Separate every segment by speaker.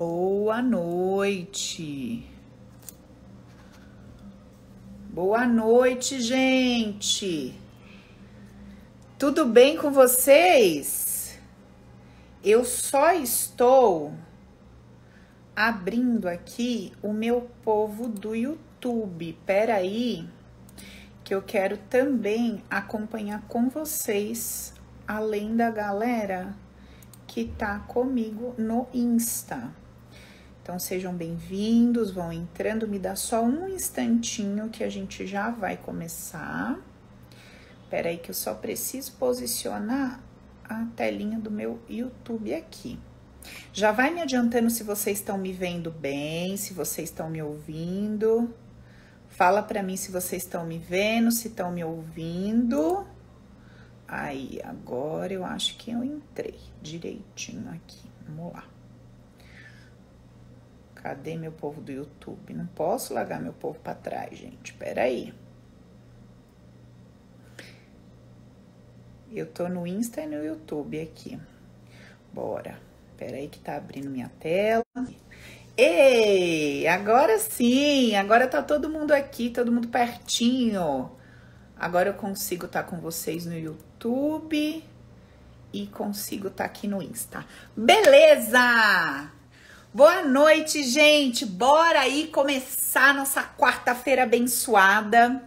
Speaker 1: Boa noite. Boa noite, gente. Tudo bem com vocês? Eu só estou abrindo aqui o meu povo do YouTube. Pera aí, que eu quero também acompanhar com vocês, além da galera que tá comigo no Insta. Então sejam bem-vindos, vão entrando, me dá só um instantinho que a gente já vai começar. Espera aí que eu só preciso posicionar a telinha do meu YouTube aqui. Já vai me adiantando se vocês estão me vendo bem, se vocês estão me ouvindo. Fala para mim se vocês estão me vendo, se estão me ouvindo. Aí, agora eu acho que eu entrei direitinho aqui. Vamos lá. Cadê meu povo do YouTube? Não posso largar meu povo para trás, gente. Pera aí. Eu tô no Insta e no YouTube aqui. Bora. Pera aí que tá abrindo minha tela. Ei, agora sim. Agora tá todo mundo aqui, todo mundo pertinho. Agora eu consigo estar tá com vocês no YouTube e consigo estar tá aqui no Insta. Beleza! Boa noite, gente! Bora aí começar nossa quarta-feira abençoada.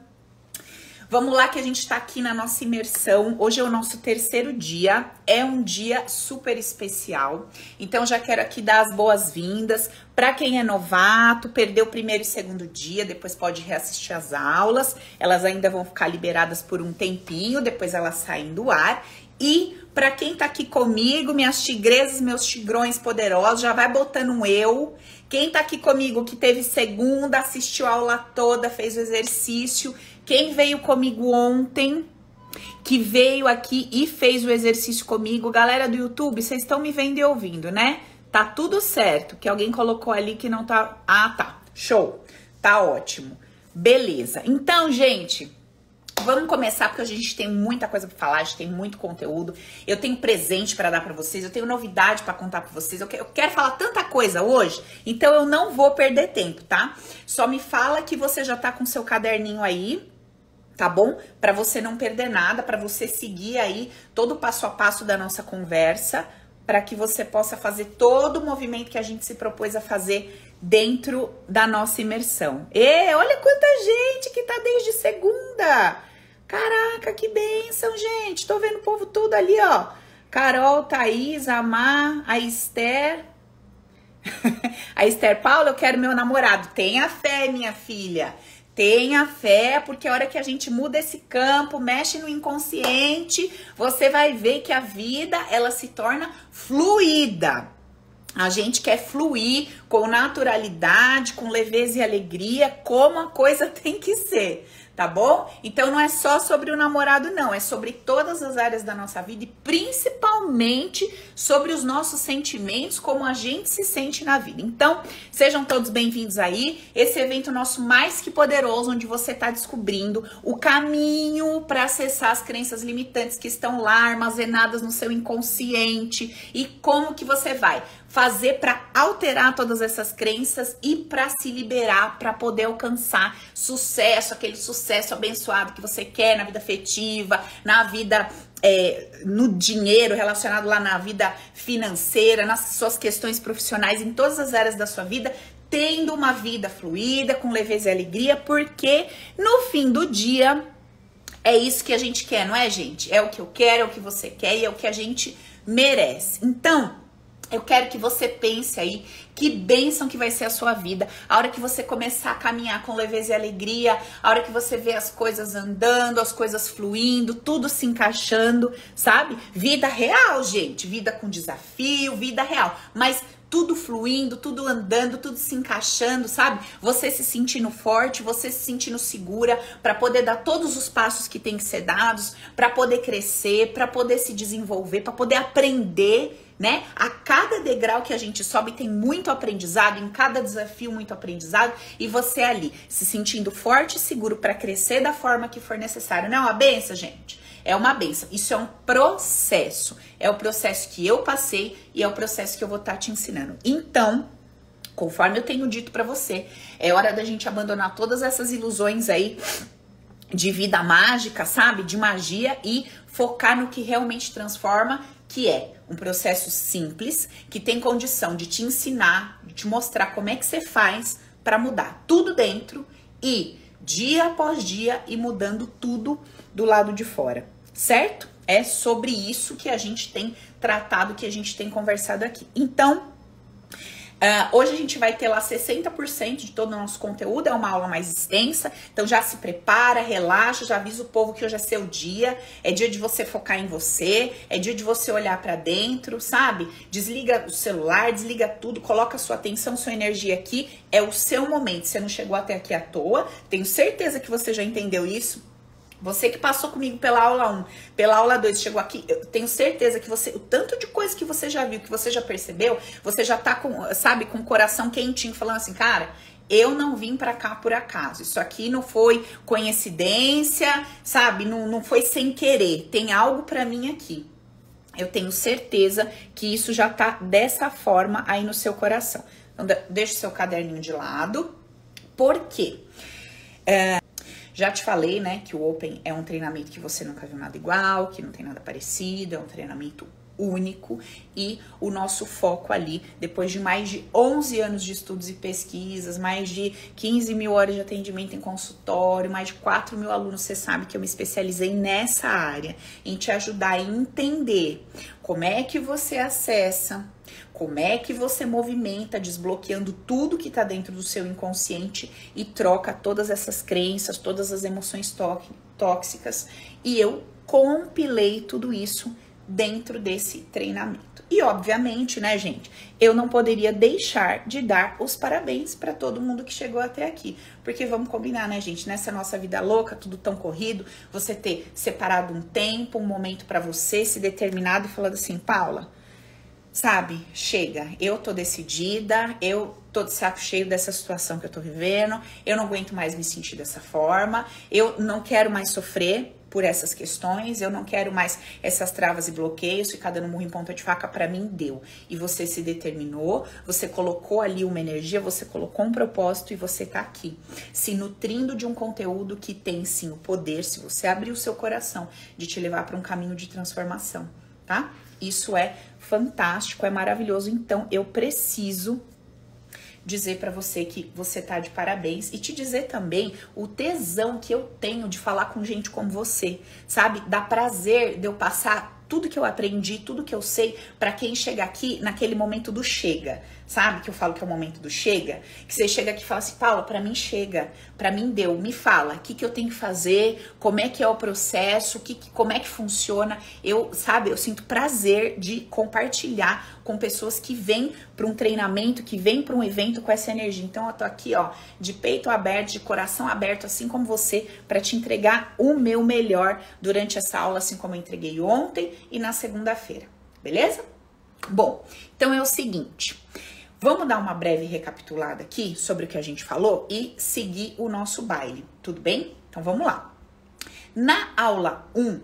Speaker 1: Vamos lá que a gente está aqui na nossa imersão. Hoje é o nosso terceiro dia. É um dia super especial. Então já quero aqui dar as boas-vindas para quem é novato, perdeu o primeiro e segundo dia, depois pode reassistir as aulas. Elas ainda vão ficar liberadas por um tempinho, depois elas saem do ar. E para quem tá aqui comigo, minhas tigresas, meus tigrões poderosos, já vai botando um eu. Quem tá aqui comigo que teve segunda, assistiu a aula toda, fez o exercício quem veio comigo ontem, que veio aqui e fez o exercício comigo, galera do YouTube, vocês estão me vendo e ouvindo, né? Tá tudo certo. Que alguém colocou ali que não tá. Ah, tá. Show. Tá ótimo. Beleza. Então, gente, Vamos começar porque a gente tem muita coisa para falar, a gente tem muito conteúdo. Eu tenho presente para dar para vocês, eu tenho novidade para contar para vocês. Eu quero, eu quero, falar tanta coisa hoje, então eu não vou perder tempo, tá? Só me fala que você já tá com seu caderninho aí, tá bom? Para você não perder nada, para você seguir aí todo o passo a passo da nossa conversa, para que você possa fazer todo o movimento que a gente se propôs a fazer dentro da nossa imersão. E olha quanta gente que tá desde segunda. Caraca, que bênção, gente. Tô vendo o povo todo ali, ó. Carol, Thaís, Amar, a Esther. a Esther Paula, eu quero meu namorado. Tenha fé, minha filha. Tenha fé, porque a hora que a gente muda esse campo, mexe no inconsciente, você vai ver que a vida ela se torna fluida. A gente quer fluir com naturalidade, com leveza e alegria, como a coisa tem que ser tá bom? Então não é só sobre o namorado, não, é sobre todas as áreas da nossa vida e principalmente sobre os nossos sentimentos, como a gente se sente na vida. Então, sejam todos bem-vindos aí. Esse evento nosso mais que poderoso, onde você está descobrindo o caminho para acessar as crenças limitantes que estão lá armazenadas no seu inconsciente e como que você vai fazer para alterar todas essas crenças e para se liberar, para poder alcançar sucesso, aquele sucesso abençoado que você quer na vida afetiva, na vida é, no dinheiro, relacionado lá na vida financeira, nas suas questões profissionais, em todas as áreas da sua vida, tendo uma vida fluida, com leveza e alegria, porque no fim do dia é isso que a gente quer, não é, gente? É o que eu quero, é o que você quer e é o que a gente merece. Então, eu quero que você pense aí que bênção que vai ser a sua vida. A hora que você começar a caminhar com leveza e alegria, a hora que você vê as coisas andando, as coisas fluindo, tudo se encaixando, sabe? Vida real, gente. Vida com desafio, vida real. Mas tudo fluindo, tudo andando, tudo se encaixando, sabe? Você se sentindo forte, você se sentindo segura para poder dar todos os passos que tem que ser dados, para poder crescer, para poder se desenvolver, para poder aprender né? A cada degrau que a gente sobe tem muito aprendizado, em cada desafio muito aprendizado e você ali se sentindo forte e seguro para crescer da forma que for necessário. Não é uma benção, gente? É uma benção. Isso é um processo. É o processo que eu passei e é o processo que eu vou estar tá te ensinando. Então, Conforme eu tenho dito para você, é hora da gente abandonar todas essas ilusões aí de vida mágica, sabe? De magia e focar no que realmente transforma, que é um processo simples, que tem condição de te ensinar, de te mostrar como é que você faz para mudar tudo dentro e dia após dia e mudando tudo do lado de fora, certo? É sobre isso que a gente tem tratado, que a gente tem conversado aqui. Então, Uh, hoje a gente vai ter lá 60% de todo o nosso conteúdo, é uma aula mais extensa, então já se prepara, relaxa, já avisa o povo que hoje é seu dia, é dia de você focar em você, é dia de você olhar para dentro, sabe? Desliga o celular, desliga tudo, coloca sua atenção, sua energia aqui, é o seu momento. Você não chegou até aqui à toa, tenho certeza que você já entendeu isso. Você que passou comigo pela aula 1, pela aula 2, chegou aqui, eu tenho certeza que você, o tanto de coisa que você já viu, que você já percebeu, você já tá com, sabe, com o coração quentinho, falando assim, cara, eu não vim para cá por acaso. Isso aqui não foi coincidência, sabe? Não, não foi sem querer. Tem algo para mim aqui. Eu tenho certeza que isso já tá dessa forma aí no seu coração. Então, deixa o seu caderninho de lado. Por quê? É, já te falei, né, que o Open é um treinamento que você nunca viu nada igual, que não tem nada parecido, é um treinamento único. E o nosso foco ali, depois de mais de 11 anos de estudos e pesquisas, mais de 15 mil horas de atendimento em consultório, mais de 4 mil alunos, você sabe que eu me especializei nessa área, em te ajudar a entender como é que você acessa como é que você movimenta, desbloqueando tudo que está dentro do seu inconsciente e troca todas essas crenças, todas as emoções tóxicas. E eu compilei tudo isso dentro desse treinamento. E obviamente, né, gente, eu não poderia deixar de dar os parabéns para todo mundo que chegou até aqui, porque vamos combinar, né, gente, nessa nossa vida louca, tudo tão corrido, você ter separado um tempo, um momento para você, se determinado e falando assim, Paula, sabe, chega, eu tô decidida, eu tô de saco cheio dessa situação que eu tô vivendo, eu não aguento mais me sentir dessa forma, eu não quero mais sofrer por essas questões, eu não quero mais essas travas e bloqueios, ficar dando murro em ponta de faca, para mim deu. E você se determinou, você colocou ali uma energia, você colocou um propósito e você tá aqui, se nutrindo de um conteúdo que tem sim o poder, se você abrir o seu coração, de te levar para um caminho de transformação, tá? Isso é fantástico, é maravilhoso. Então eu preciso dizer para você que você tá de parabéns e te dizer também o tesão que eu tenho de falar com gente como você, sabe? Dá prazer de eu passar tudo que eu aprendi, tudo que eu sei para quem chega aqui naquele momento do chega. Sabe que eu falo que é o momento do chega? Que você chega aqui e fala assim, Paula, para mim chega, para mim deu, me fala, o que, que eu tenho que fazer, como é que é o processo, que, como é que funciona. Eu, sabe, eu sinto prazer de compartilhar com pessoas que vêm para um treinamento, que vêm para um evento com essa energia. Então eu tô aqui, ó, de peito aberto, de coração aberto, assim como você, para te entregar o meu melhor durante essa aula, assim como eu entreguei ontem e na segunda-feira. Beleza? Bom, então é o seguinte, Vamos dar uma breve recapitulada aqui sobre o que a gente falou e seguir o nosso baile, tudo bem? Então vamos lá. Na aula 1,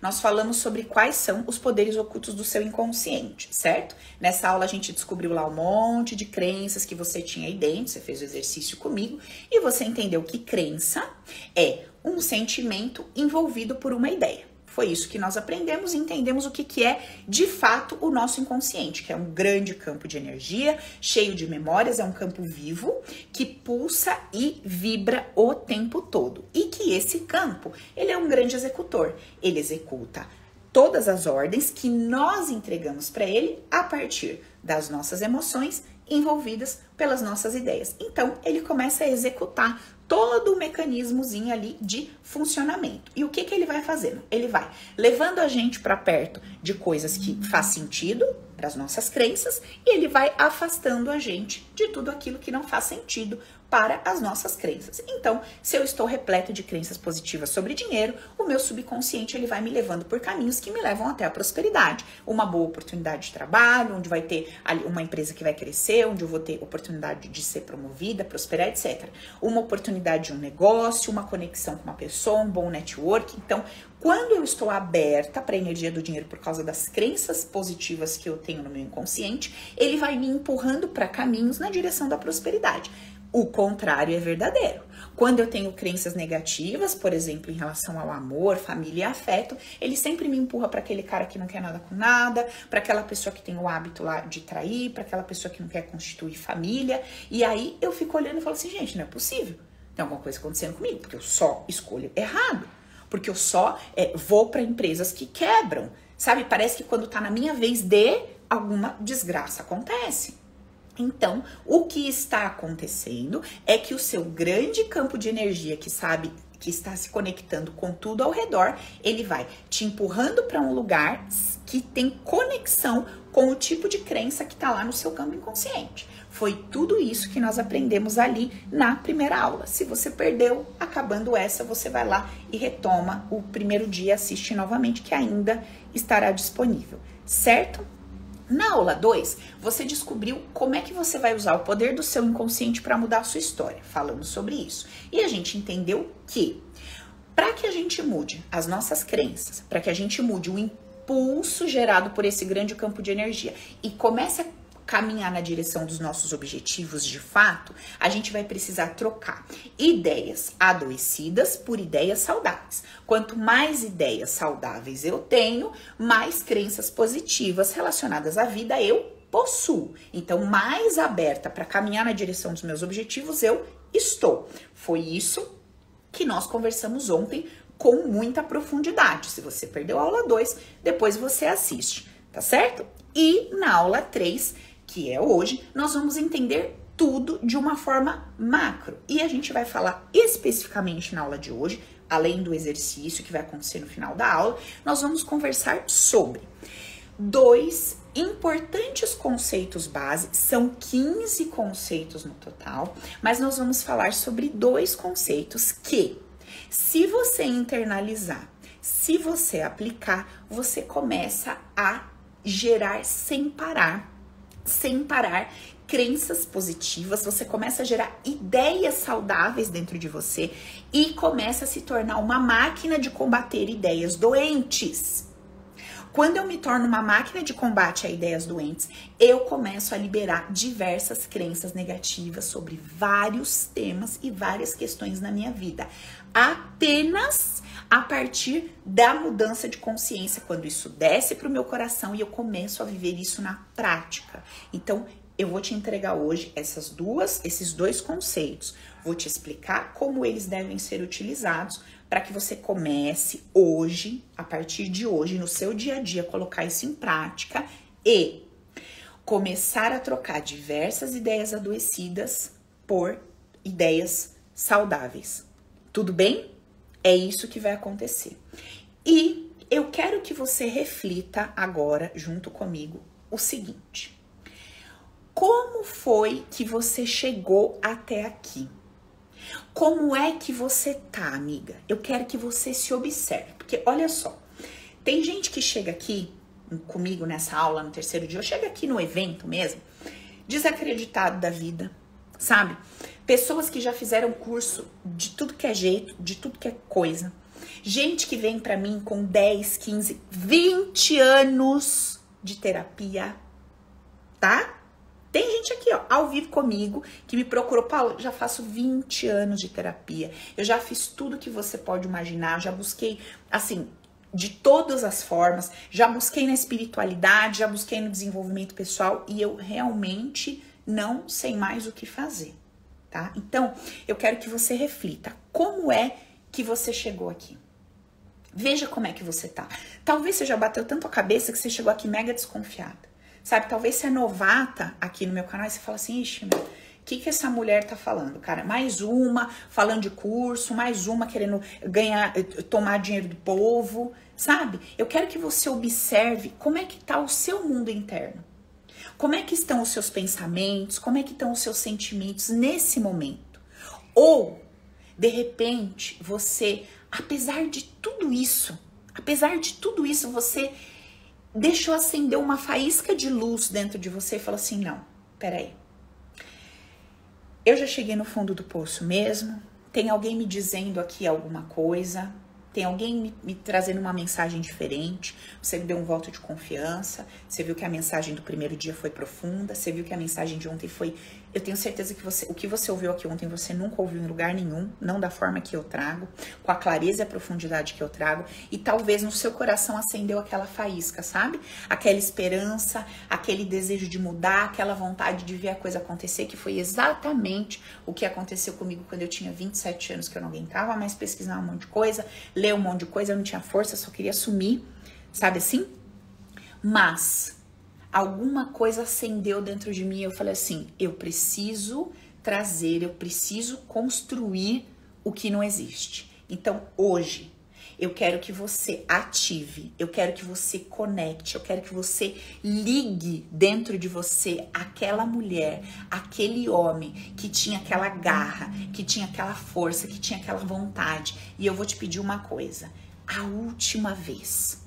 Speaker 1: nós falamos sobre quais são os poderes ocultos do seu inconsciente, certo? Nessa aula a gente descobriu lá um monte de crenças que você tinha aí dentro, você fez o exercício comigo e você entendeu que crença é um sentimento envolvido por uma ideia. Foi isso que nós aprendemos e entendemos o que, que é de fato o nosso inconsciente, que é um grande campo de energia, cheio de memórias, é um campo vivo que pulsa e vibra o tempo todo. E que esse campo, ele é um grande executor. Ele executa todas as ordens que nós entregamos para ele a partir das nossas emoções envolvidas pelas nossas ideias. Então, ele começa a executar todo o mecanismozinho ali de funcionamento. E o que, que ele vai fazendo? Ele vai levando a gente para perto de coisas que faz sentido para as nossas crenças e ele vai afastando a gente de tudo aquilo que não faz sentido para as nossas crenças. Então, se eu estou repleto de crenças positivas sobre dinheiro, o meu subconsciente ele vai me levando por caminhos que me levam até a prosperidade. Uma boa oportunidade de trabalho, onde vai ter uma empresa que vai crescer, onde eu vou ter oportunidade de ser promovida, prosperar, etc. Uma oportunidade de um negócio, uma conexão com uma pessoa, um bom network. Então, Quando eu estou aberta para a energia do dinheiro por causa das crenças positivas que eu tenho no meu inconsciente, ele vai me empurrando para caminhos na direção da prosperidade. O contrário é verdadeiro. Quando eu tenho crenças negativas, por exemplo, em relação ao amor, família e afeto, ele sempre me empurra para aquele cara que não quer nada com nada, para aquela pessoa que tem o hábito lá de trair, para aquela pessoa que não quer constituir família. E aí eu fico olhando e falo assim, gente, não é possível. Tem alguma coisa acontecendo comigo, porque eu só escolho errado. Porque eu só é, vou para empresas que quebram. Sabe? Parece que quando tá na minha vez de, alguma desgraça acontece. Então, o que está acontecendo é que o seu grande campo de energia que sabe que está se conectando com tudo ao redor, ele vai te empurrando para um lugar que tem conexão com o tipo de crença que está lá no seu campo inconsciente. Foi tudo isso que nós aprendemos ali na primeira aula. Se você perdeu, acabando essa, você vai lá e retoma o primeiro dia, assiste novamente, que ainda estará disponível, certo? Na aula 2, você descobriu como é que você vai usar o poder do seu inconsciente para mudar a sua história, falando sobre isso. E a gente entendeu que para que a gente mude as nossas crenças, para que a gente mude o impulso gerado por esse grande campo de energia e comece a caminhar na direção dos nossos objetivos de fato, a gente vai precisar trocar ideias adoecidas por ideias saudáveis. Quanto mais ideias saudáveis eu tenho, mais crenças positivas relacionadas à vida eu possuo. Então, mais aberta para caminhar na direção dos meus objetivos eu estou. Foi isso que nós conversamos ontem com muita profundidade. Se você perdeu a aula 2, depois você assiste, tá certo? E na aula 3, que é hoje, nós vamos entender tudo de uma forma macro. E a gente vai falar especificamente na aula de hoje, além do exercício que vai acontecer no final da aula, nós vamos conversar sobre dois importantes conceitos base, são 15 conceitos no total, mas nós vamos falar sobre dois conceitos que, se você internalizar, se você aplicar, você começa a gerar sem parar sem parar crenças positivas, você começa a gerar ideias saudáveis dentro de você e começa a se tornar uma máquina de combater ideias doentes. Quando eu me torno uma máquina de combate a ideias doentes, eu começo a liberar diversas crenças negativas sobre vários temas e várias questões na minha vida. Apenas a partir da mudança de consciência, quando isso desce para o meu coração e eu começo a viver isso na prática. Então, eu vou te entregar hoje essas duas, esses dois conceitos. Vou te explicar como eles devem ser utilizados para que você comece hoje, a partir de hoje, no seu dia a dia, colocar isso em prática e começar a trocar diversas ideias adoecidas por ideias saudáveis. Tudo bem? É isso que vai acontecer. E eu quero que você reflita agora, junto comigo, o seguinte: como foi que você chegou até aqui? Como é que você tá, amiga? Eu quero que você se observe, porque olha só, tem gente que chega aqui comigo nessa aula no terceiro dia, ou chega aqui no evento mesmo, desacreditado da vida, sabe? Pessoas que já fizeram curso de tudo que é jeito, de tudo que é coisa. Gente que vem para mim com 10, 15, 20 anos de terapia, tá? Tem gente aqui, ó, ao vivo comigo, que me procurou, Paulo, já faço 20 anos de terapia. Eu já fiz tudo que você pode imaginar, já busquei, assim, de todas as formas, já busquei na espiritualidade, já busquei no desenvolvimento pessoal e eu realmente não sei mais o que fazer tá? Então, eu quero que você reflita como é que você chegou aqui. Veja como é que você tá. Talvez você já bateu tanto a cabeça que você chegou aqui mega desconfiada. Sabe, talvez você é novata aqui no meu canal e você fala assim, ixi, meu, o que, que essa mulher tá falando, cara? Mais uma falando de curso, mais uma querendo ganhar, eh, tomar dinheiro do povo, sabe? Eu quero que você observe como é que tá o seu mundo interno. Como é que estão os seus pensamentos? Como é que estão os seus sentimentos nesse momento? Ou, de repente, você, apesar de tudo isso, apesar de tudo isso, você deixou acender uma faísca de luz dentro de você e falou assim: não, peraí. Eu já cheguei no fundo do poço mesmo. Tem alguém me dizendo aqui alguma coisa. Tem alguém me, me, trazendo uma mensagem diferente. Você me deu um voto de confiança. Você viu que a mensagem do primeiro dia foi profunda. Você viu que a mensagem de ontem foi. Eu tenho certeza que você, o que você ouviu aqui ontem você nunca ouviu em lugar nenhum, não da forma que eu trago, com a clareza e a profundidade que eu trago. E talvez no seu coração acendeu aquela faísca, sabe? Aquela esperança, aquele desejo de mudar, aquela vontade de ver a coisa acontecer, que foi exatamente o que aconteceu comigo quando eu tinha 27 anos, que eu não aguentava mais pesquisar um monte de coisa ler um monte de coisa, eu não tinha força, só queria sumir, sabe assim? Mas alguma coisa acendeu dentro de mim eu falei assim: eu preciso trazer, eu preciso construir o que não existe. Então, hoje, eu quero que você ative, eu quero que você conecte, eu quero que você ligue dentro de você aquela mulher, aquele homem que tinha aquela garra, que tinha aquela força, que tinha aquela vontade. E eu vou te pedir uma coisa: a última vez,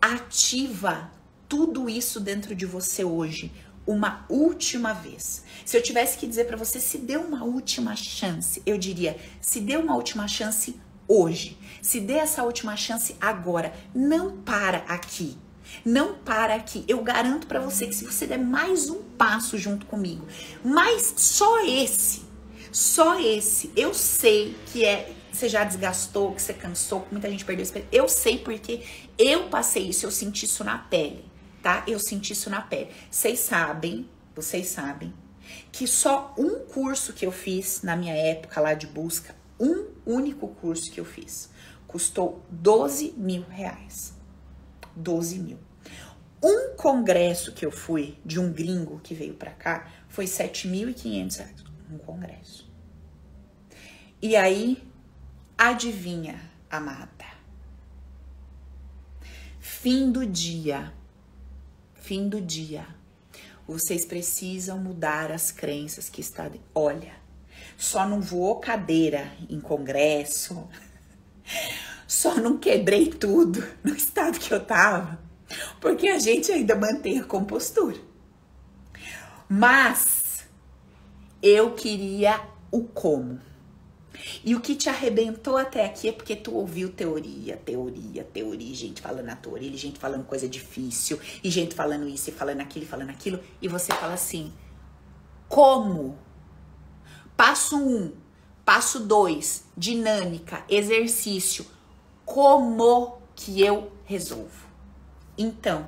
Speaker 1: ativa tudo isso dentro de você hoje uma última vez. Se eu tivesse que dizer para você se dê uma última chance, eu diria: se dê uma última chance hoje. Se dê essa última chance agora. Não para aqui. Não para aqui. Eu garanto para você que se você der mais um passo junto comigo, mas só esse, só esse, eu sei que é você já desgastou, que você cansou, que muita gente perdeu. Eu sei porque eu passei isso, eu senti isso na pele, tá? Eu senti isso na pele. Vocês sabem, vocês sabem que só um curso que eu fiz na minha época lá de busca um único curso que eu fiz. Custou 12 mil reais. 12 mil. Um congresso que eu fui de um gringo que veio para cá foi 7.500 reais. Um congresso. E aí, adivinha, amada? Fim do dia. Fim do dia. Vocês precisam mudar as crenças que estão. Olha, só não voou cadeira em congresso, só não quebrei tudo no estado que eu tava, porque a gente ainda mantém a compostura. Mas eu queria o como. E o que te arrebentou até aqui é porque tu ouviu teoria, teoria, teoria, gente falando a teoria, gente falando coisa difícil, e gente falando isso e falando aquilo e falando aquilo, e você fala assim: como Passo 1, um, passo 2, dinâmica, exercício. Como que eu resolvo? Então,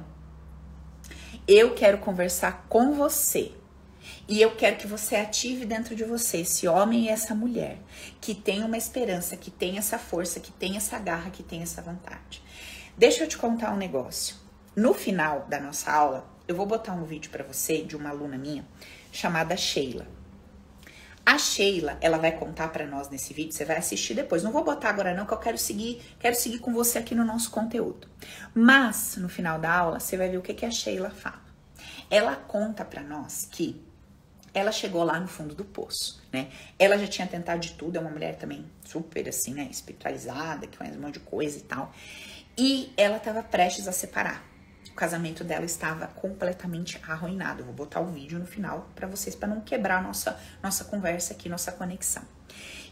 Speaker 1: eu quero conversar com você. E eu quero que você ative dentro de você esse homem e essa mulher que tem uma esperança, que tem essa força, que tem essa garra, que tem essa vontade. Deixa eu te contar um negócio. No final da nossa aula, eu vou botar um vídeo para você de uma aluna minha chamada Sheila. A Sheila, ela vai contar para nós nesse vídeo, você vai assistir depois. Não vou botar agora não, que eu quero seguir, quero seguir com você aqui no nosso conteúdo. Mas no final da aula, você vai ver o que que a Sheila fala. Ela conta para nós que ela chegou lá no fundo do poço, né? Ela já tinha tentado de tudo, é uma mulher também super assim, né, espiritualizada, que faz um monte de coisa e tal. E ela estava prestes a separar casamento dela estava completamente arruinado. Vou botar o vídeo no final para vocês para não quebrar nossa nossa conversa aqui, nossa conexão.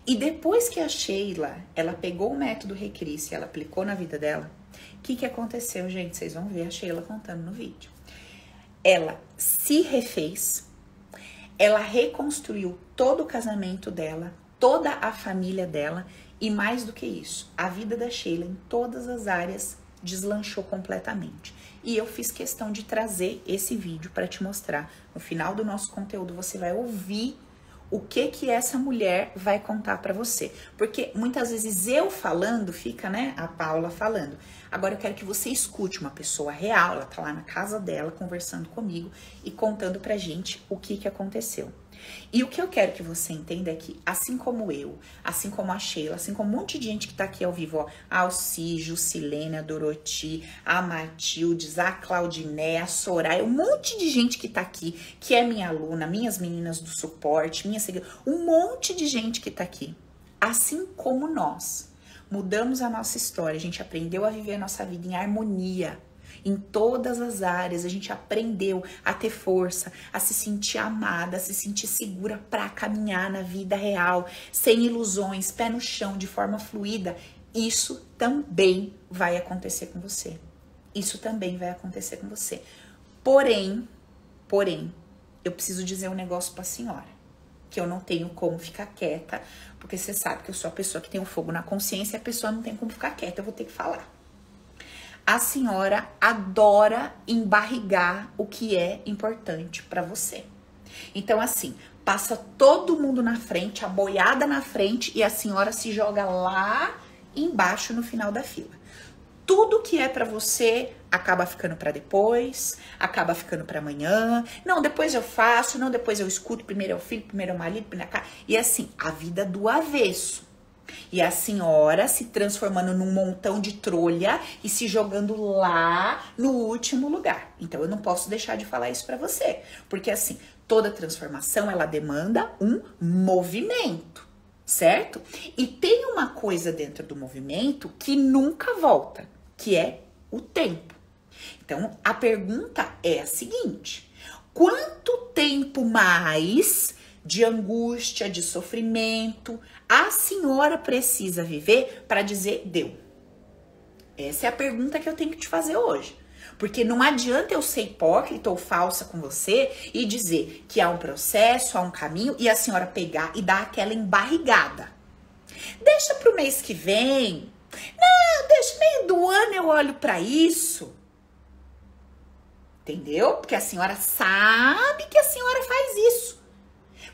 Speaker 1: E depois que a Sheila, ela pegou o método Recrisse, ela aplicou na vida dela, o que que aconteceu, gente? Vocês vão ver a Sheila contando no vídeo. Ela se refez, ela reconstruiu todo o casamento dela, toda a família dela e mais do que isso, a vida da Sheila em todas as áreas deslanchou completamente. E eu fiz questão de trazer esse vídeo para te mostrar. No final do nosso conteúdo você vai ouvir o que que essa mulher vai contar para você. Porque muitas vezes eu falando fica, né, a Paula falando. Agora eu quero que você escute uma pessoa real, ela tá lá na casa dela conversando comigo e contando pra gente o que que aconteceu. E o que eu quero que você entenda é que, assim como eu, assim como a Sheila, assim como um monte de gente que tá aqui ao vivo, ó, a Alcígio, Silene, a Doroti, a Matildes, a Claudiné, a Soraya, um monte de gente que tá aqui, que é minha aluna, minhas meninas do suporte, minha seguidora, um monte de gente que tá aqui. Assim como nós mudamos a nossa história, a gente aprendeu a viver a nossa vida em harmonia em todas as áreas. A gente aprendeu a ter força, a se sentir amada, a se sentir segura para caminhar na vida real, sem ilusões, pé no chão, de forma fluida. isso também vai acontecer com você. Isso também vai acontecer com você. Porém, porém, eu preciso dizer um negócio para a senhora. Que eu não tenho como ficar quieta, porque você sabe que eu sou a pessoa que tem o fogo na consciência e a pessoa não tem como ficar quieta, eu vou ter que falar. A senhora adora embarrigar o que é importante para você. Então, assim, passa todo mundo na frente, a boiada na frente e a senhora se joga lá embaixo no final da fila. Tudo que é para você acaba ficando para depois, acaba ficando para amanhã. Não, depois eu faço, não, depois eu escuto. Primeiro é o filho, primeiro é o marido, primeiro é a E assim, a vida do avesso. E a senhora se transformando num montão de trolha e se jogando lá no último lugar. Então eu não posso deixar de falar isso para você, porque assim, toda transformação ela demanda um movimento, certo? E tem uma coisa dentro do movimento que nunca volta, que é o tempo. Então a pergunta é a seguinte: quanto tempo mais de angústia, de sofrimento a senhora precisa viver para dizer deu? Essa é a pergunta que eu tenho que te fazer hoje. Porque não adianta eu ser hipócrita ou falsa com você e dizer que há um processo, há um caminho e a senhora pegar e dar aquela embarrigada. Deixa pro mês que vem. Não, deixa meio do ano eu olho para isso. Entendeu? Porque a senhora sabe que a senhora faz isso.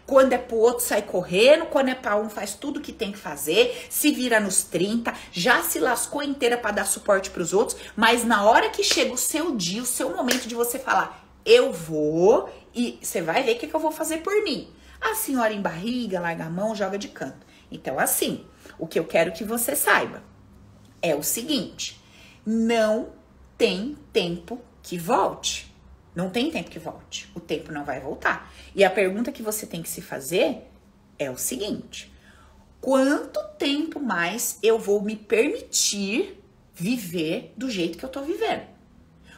Speaker 1: Quando é pro outro, sai correndo. Quando é pra um, faz tudo que tem que fazer. Se vira nos 30. Já se lascou inteira para dar suporte pros outros. Mas na hora que chega o seu dia, o seu momento de você falar, eu vou e você vai ver o que, que eu vou fazer por mim. A senhora em barriga, larga a mão, joga de canto. Então, assim, o que eu quero que você saiba é o seguinte: não tem tempo que volte. Não tem tempo que volte. O tempo não vai voltar. E a pergunta que você tem que se fazer é o seguinte: quanto tempo mais eu vou me permitir viver do jeito que eu tô vivendo?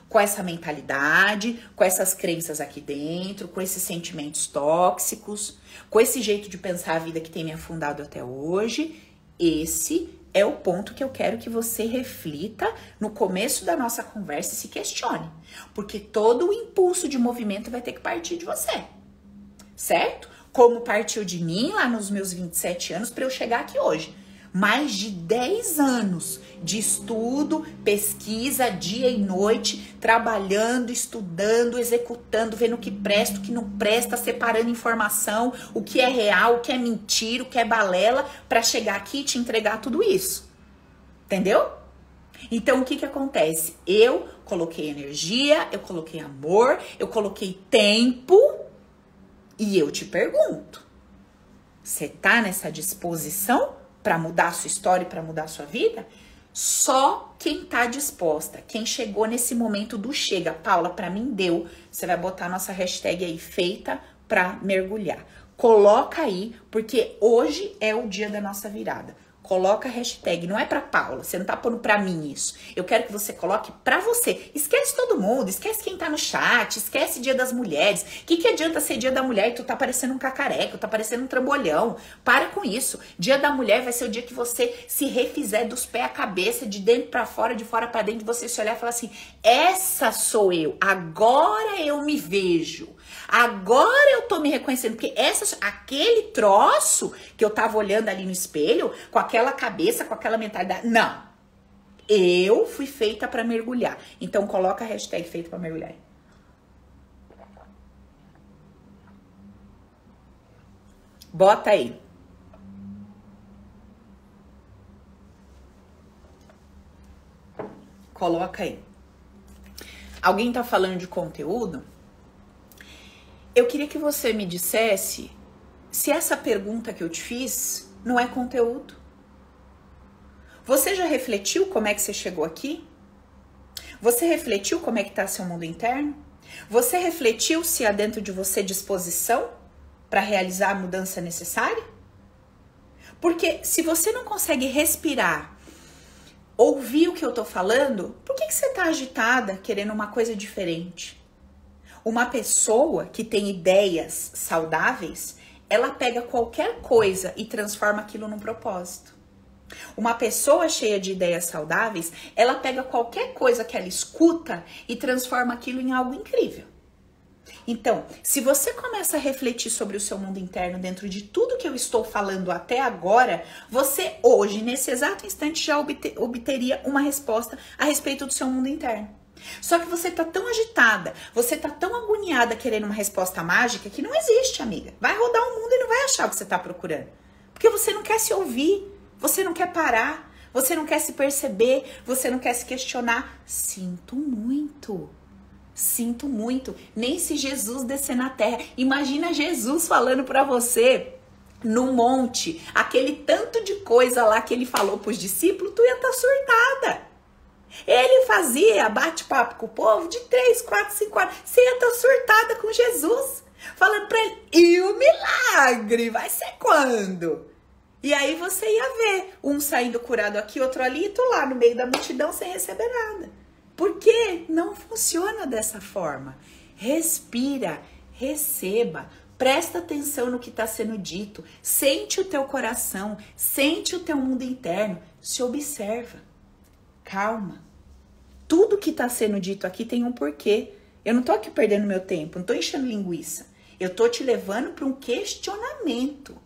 Speaker 1: Com essa mentalidade, com essas crenças aqui dentro, com esses sentimentos tóxicos, com esse jeito de pensar a vida que tem me afundado até hoje, esse é o ponto que eu quero que você reflita no começo da nossa conversa e se questione. Porque todo o impulso de movimento vai ter que partir de você. Certo? Como partiu de mim lá nos meus 27 anos para eu chegar aqui hoje mais de 10 anos de estudo, pesquisa, dia e noite, trabalhando, estudando, executando, vendo o que presta, o que não presta, separando informação, o que é real, o que é mentira, o que é balela, para chegar aqui e te entregar tudo isso. Entendeu? Então o que que acontece? Eu coloquei energia, eu coloquei amor, eu coloquei tempo e eu te pergunto: você tá nessa disposição? Para mudar a sua história para mudar a sua vida? Só quem tá disposta, quem chegou nesse momento do chega, Paula, para mim deu. Você vai botar a nossa hashtag aí feita para mergulhar. Coloca aí, porque hoje é o dia da nossa virada. Coloca a hashtag, não é para Paula, você não tá pondo para mim isso. Eu quero que você coloque para você. Esquece todo mundo, esquece quem tá no chat, esquece Dia das Mulheres. O que, que adianta ser Dia da Mulher e tu tá parecendo um cacareco, tá parecendo um trambolhão? Para com isso. Dia da Mulher vai ser o dia que você se refizer dos pés à cabeça, de dentro para fora, de fora para dentro, você se olhar e falar assim: essa sou eu, agora eu me vejo. Agora eu tô me reconhecendo, porque essa, aquele troço que eu tava olhando ali no espelho, com aquela cabeça, com aquela mentalidade, não. Eu fui feita para mergulhar. Então coloca a hashtag feita para mergulhar. Bota aí. Coloca aí. Alguém tá falando de conteúdo? Eu queria que você me dissesse se essa pergunta que eu te fiz não é conteúdo. Você já refletiu como é que você chegou aqui? Você refletiu como é que está seu mundo interno? Você refletiu se há dentro de você disposição para realizar a mudança necessária? Porque se você não consegue respirar, ouvir o que eu tô falando, por que, que você tá agitada querendo uma coisa diferente? Uma pessoa que tem ideias saudáveis, ela pega qualquer coisa e transforma aquilo num propósito. Uma pessoa cheia de ideias saudáveis, ela pega qualquer coisa que ela escuta e transforma aquilo em algo incrível. Então, se você começa a refletir sobre o seu mundo interno dentro de tudo que eu estou falando até agora, você hoje, nesse exato instante, já obteria uma resposta a respeito do seu mundo interno. Só que você tá tão agitada, você tá tão agoniada querendo uma resposta mágica que não existe, amiga. Vai rodar o mundo e não vai achar o que você tá procurando. Porque você não quer se ouvir, você não quer parar, você não quer se perceber, você não quer se questionar. Sinto muito. Sinto muito. Nem se Jesus descer na terra. Imagina Jesus falando para você no monte, aquele tanto de coisa lá que ele falou pros discípulos, tu ia estar tá surtada. Ele fazia bate-papo com o povo de 3, 4, 5 horas. Estar surtada com Jesus. Falando para ele, e o milagre? Vai ser quando? E aí você ia ver um saindo curado aqui, outro ali, e tu lá no meio da multidão sem receber nada. Por quê? Não funciona dessa forma. Respira, receba, presta atenção no que está sendo dito, sente o teu coração, sente o teu mundo interno, se observa. Calma, tudo que está sendo dito aqui tem um porquê. Eu não tô aqui perdendo meu tempo, não tô enchendo linguiça. Eu tô te levando para um questionamento.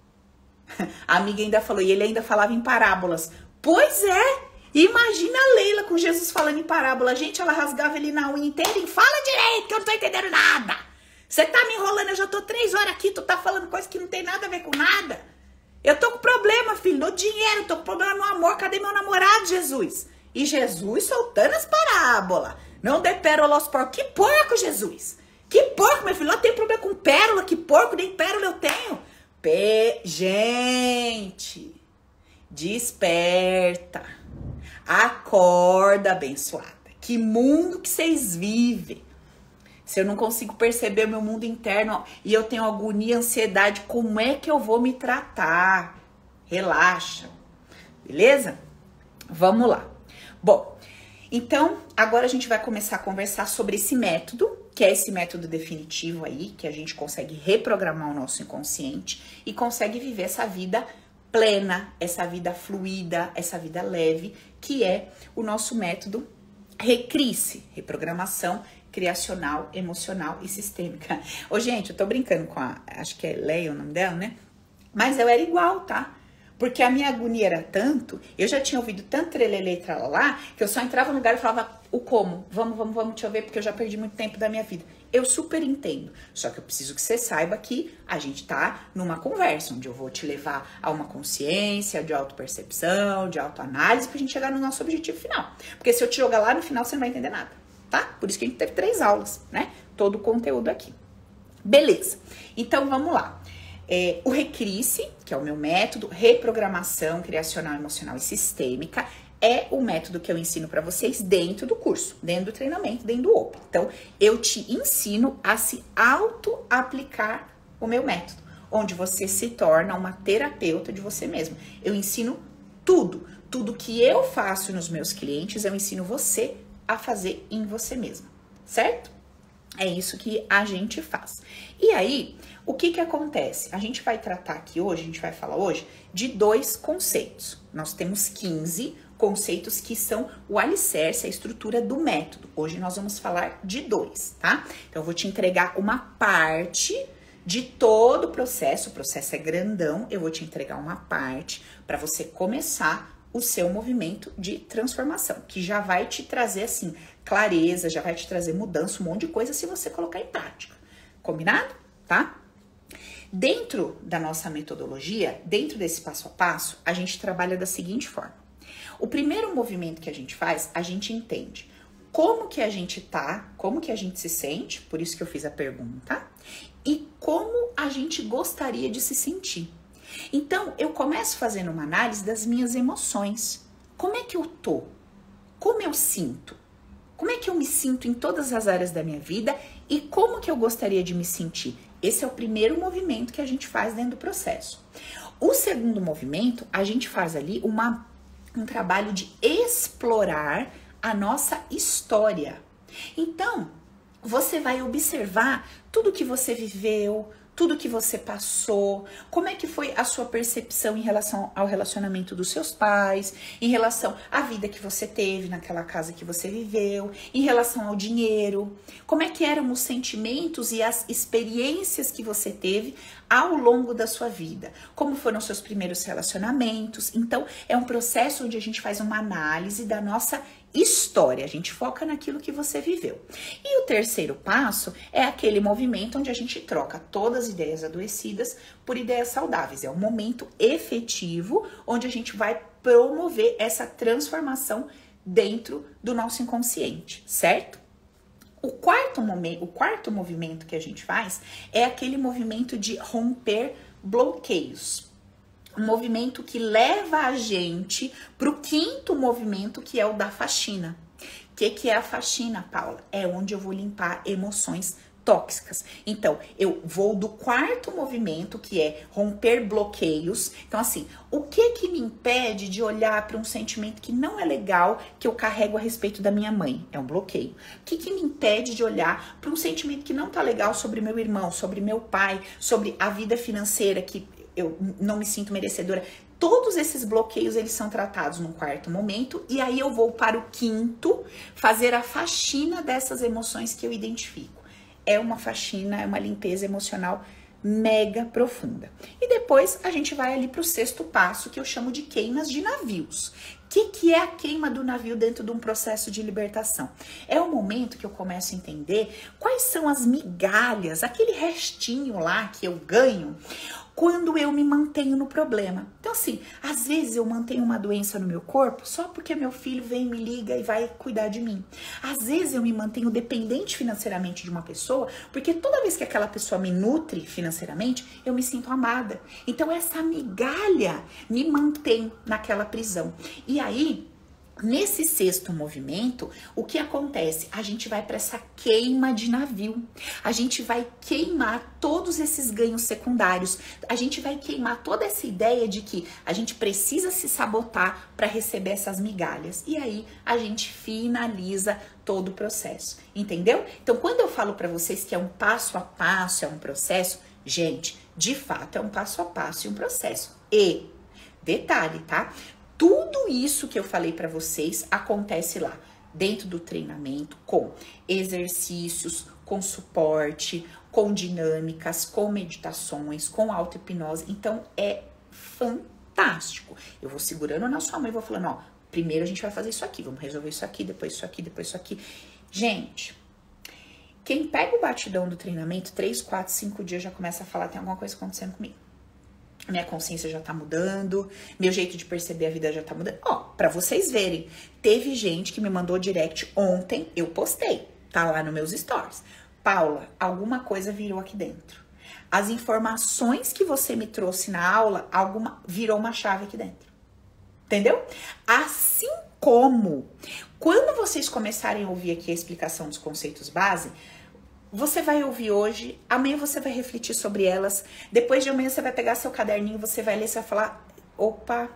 Speaker 1: A amiga ainda falou, e ele ainda falava em parábolas. Pois é, imagina a Leila com Jesus falando em parábola. Gente, ela rasgava ele na unha inteira e fala direito, que eu não tô entendendo nada. Você tá me enrolando, eu já tô três horas aqui, tu tá falando coisa que não tem nada a ver com nada. Eu tô com problema, filho, no dinheiro, tô com problema no amor. Cadê meu namorado, Jesus? E Jesus soltando as parábolas. Não dê pérola aos porcos. Que porco, Jesus? Que porco, meu filho? Eu tenho problema com pérola. Que porco, nem pérola eu tenho. Pe... Gente, desperta. Acorda, abençoada. Que mundo que vocês vivem. Se eu não consigo perceber o meu mundo interno e eu tenho agonia, ansiedade, como é que eu vou me tratar? Relaxa. Beleza? Vamos lá. Bom, então agora a gente vai começar a conversar sobre esse método, que é esse método definitivo aí, que a gente consegue reprogramar o nosso inconsciente e consegue viver essa vida plena, essa vida fluida, essa vida leve, que é o nosso método Recrisse, reprogramação criacional, emocional e sistêmica. Ô, gente, eu tô brincando com a. Acho que é Leia o nome dela, né? Mas eu era igual, tá? Porque a minha agonia era tanto, eu já tinha ouvido tanto trelelê e tralalá, que eu só entrava no lugar e falava o como. Vamos, vamos, vamos, deixa eu ver, porque eu já perdi muito tempo da minha vida. Eu super entendo. Só que eu preciso que você saiba que a gente tá numa conversa, onde eu vou te levar a uma consciência de autopercepção, de autoanálise, pra gente chegar no nosso objetivo final. Porque se eu te jogar lá no final, você não vai entender nada, tá? Por isso que a gente teve três aulas, né? Todo o conteúdo aqui. Beleza. Então vamos lá. É, o Recrisse, que é o meu método, reprogramação criacional, emocional e sistêmica, é o método que eu ensino para vocês dentro do curso, dentro do treinamento, dentro do Open. Então, eu te ensino a se auto-aplicar o meu método, onde você se torna uma terapeuta de você mesmo. Eu ensino tudo, tudo que eu faço nos meus clientes, eu ensino você a fazer em você mesma, certo? É isso que a gente faz. E aí, o que que acontece? A gente vai tratar aqui hoje, a gente vai falar hoje de dois conceitos. Nós temos 15 conceitos que são o alicerce, a estrutura do método. Hoje nós vamos falar de dois, tá? Então eu vou te entregar uma parte de todo o processo, o processo é grandão, eu vou te entregar uma parte para você começar o seu movimento de transformação, que já vai te trazer assim clareza, já vai te trazer mudança, um monte de coisa se você colocar em prática. Combinado? Tá? Dentro da nossa metodologia, dentro desse passo a passo, a gente trabalha da seguinte forma. O primeiro movimento que a gente faz, a gente entende como que a gente tá, como que a gente se sente, por isso que eu fiz a pergunta, e como a gente gostaria de se sentir. Então, eu começo fazendo uma análise das minhas emoções. Como é que eu tô? Como eu sinto? Como é que eu me sinto em todas as áreas da minha vida e como que eu gostaria de me sentir? Esse é o primeiro movimento que a gente faz dentro do processo. O segundo movimento, a gente faz ali uma, um trabalho de explorar a nossa história. Então, você vai observar tudo que você viveu, tudo que você passou, como é que foi a sua percepção em relação ao relacionamento dos seus pais, em relação à vida que você teve naquela casa que você viveu, em relação ao dinheiro, como é que eram os sentimentos e as experiências que você teve ao longo da sua vida, como foram seus primeiros relacionamentos. Então, é um processo onde a gente faz uma análise da nossa história, a gente foca naquilo que você viveu. E o terceiro passo é aquele movimento onde a gente troca todas as ideias adoecidas por ideias saudáveis. É o momento efetivo onde a gente vai promover essa transformação dentro do nosso inconsciente, certo? O quarto, momento, o quarto movimento que a gente faz é aquele movimento de romper bloqueios um movimento que leva a gente para o quinto movimento, que é o da faxina. O que, que é a faxina, Paula? É onde eu vou limpar emoções tóxicas. Então, eu vou do quarto movimento, que é romper bloqueios. Então, assim, o que que me impede de olhar para um sentimento que não é legal que eu carrego a respeito da minha mãe? É um bloqueio. O que que me impede de olhar para um sentimento que não tá legal sobre meu irmão, sobre meu pai, sobre a vida financeira que eu não me sinto merecedora. Todos esses bloqueios eles são tratados no quarto momento e aí eu vou para o quinto fazer a faxina dessas emoções que eu identifico. É uma faxina, é uma limpeza emocional mega profunda. E depois a gente vai ali para o sexto passo que eu chamo de queimas de navios. O que, que é a queima do navio dentro de um processo de libertação? É o momento que eu começo a entender quais são as migalhas, aquele restinho lá que eu ganho, quando eu me mantenho no problema. Então, assim, às vezes eu mantenho uma doença no meu corpo só porque meu filho vem, me liga e vai cuidar de mim. Às vezes eu me mantenho dependente financeiramente de uma pessoa porque toda vez que aquela pessoa me nutre financeiramente, eu me sinto amada. Então, essa migalha me mantém naquela prisão. E aí, Nesse sexto movimento, o que acontece? A gente vai para essa queima de navio. A gente vai queimar todos esses ganhos secundários. A gente vai queimar toda essa ideia de que a gente precisa se sabotar para receber essas migalhas. E aí a gente finaliza todo o processo. Entendeu? Então, quando eu falo para vocês que é um passo a passo, é um processo, gente, de fato é um passo a passo e um processo. E detalhe, tá? Tudo isso que eu falei para vocês acontece lá, dentro do treinamento, com exercícios, com suporte, com dinâmicas, com meditações, com auto-hipnose. Então é fantástico. Eu vou segurando na sua mão e vou falando, ó, primeiro a gente vai fazer isso aqui, vamos resolver isso aqui, depois isso aqui, depois isso aqui. Gente, quem pega o batidão do treinamento, 3, 4, 5 dias já começa a falar, tem alguma coisa acontecendo comigo minha consciência já tá mudando, meu jeito de perceber a vida já tá mudando. Ó, para vocês verem, teve gente que me mandou direct ontem, eu postei, tá lá nos meus stories. Paula, alguma coisa virou aqui dentro. As informações que você me trouxe na aula, alguma virou uma chave aqui dentro. Entendeu? Assim como quando vocês começarem a ouvir aqui a explicação dos conceitos base, você vai ouvir hoje, amanhã você vai refletir sobre elas, depois de amanhã você vai pegar seu caderninho, você vai ler, você vai falar: opa,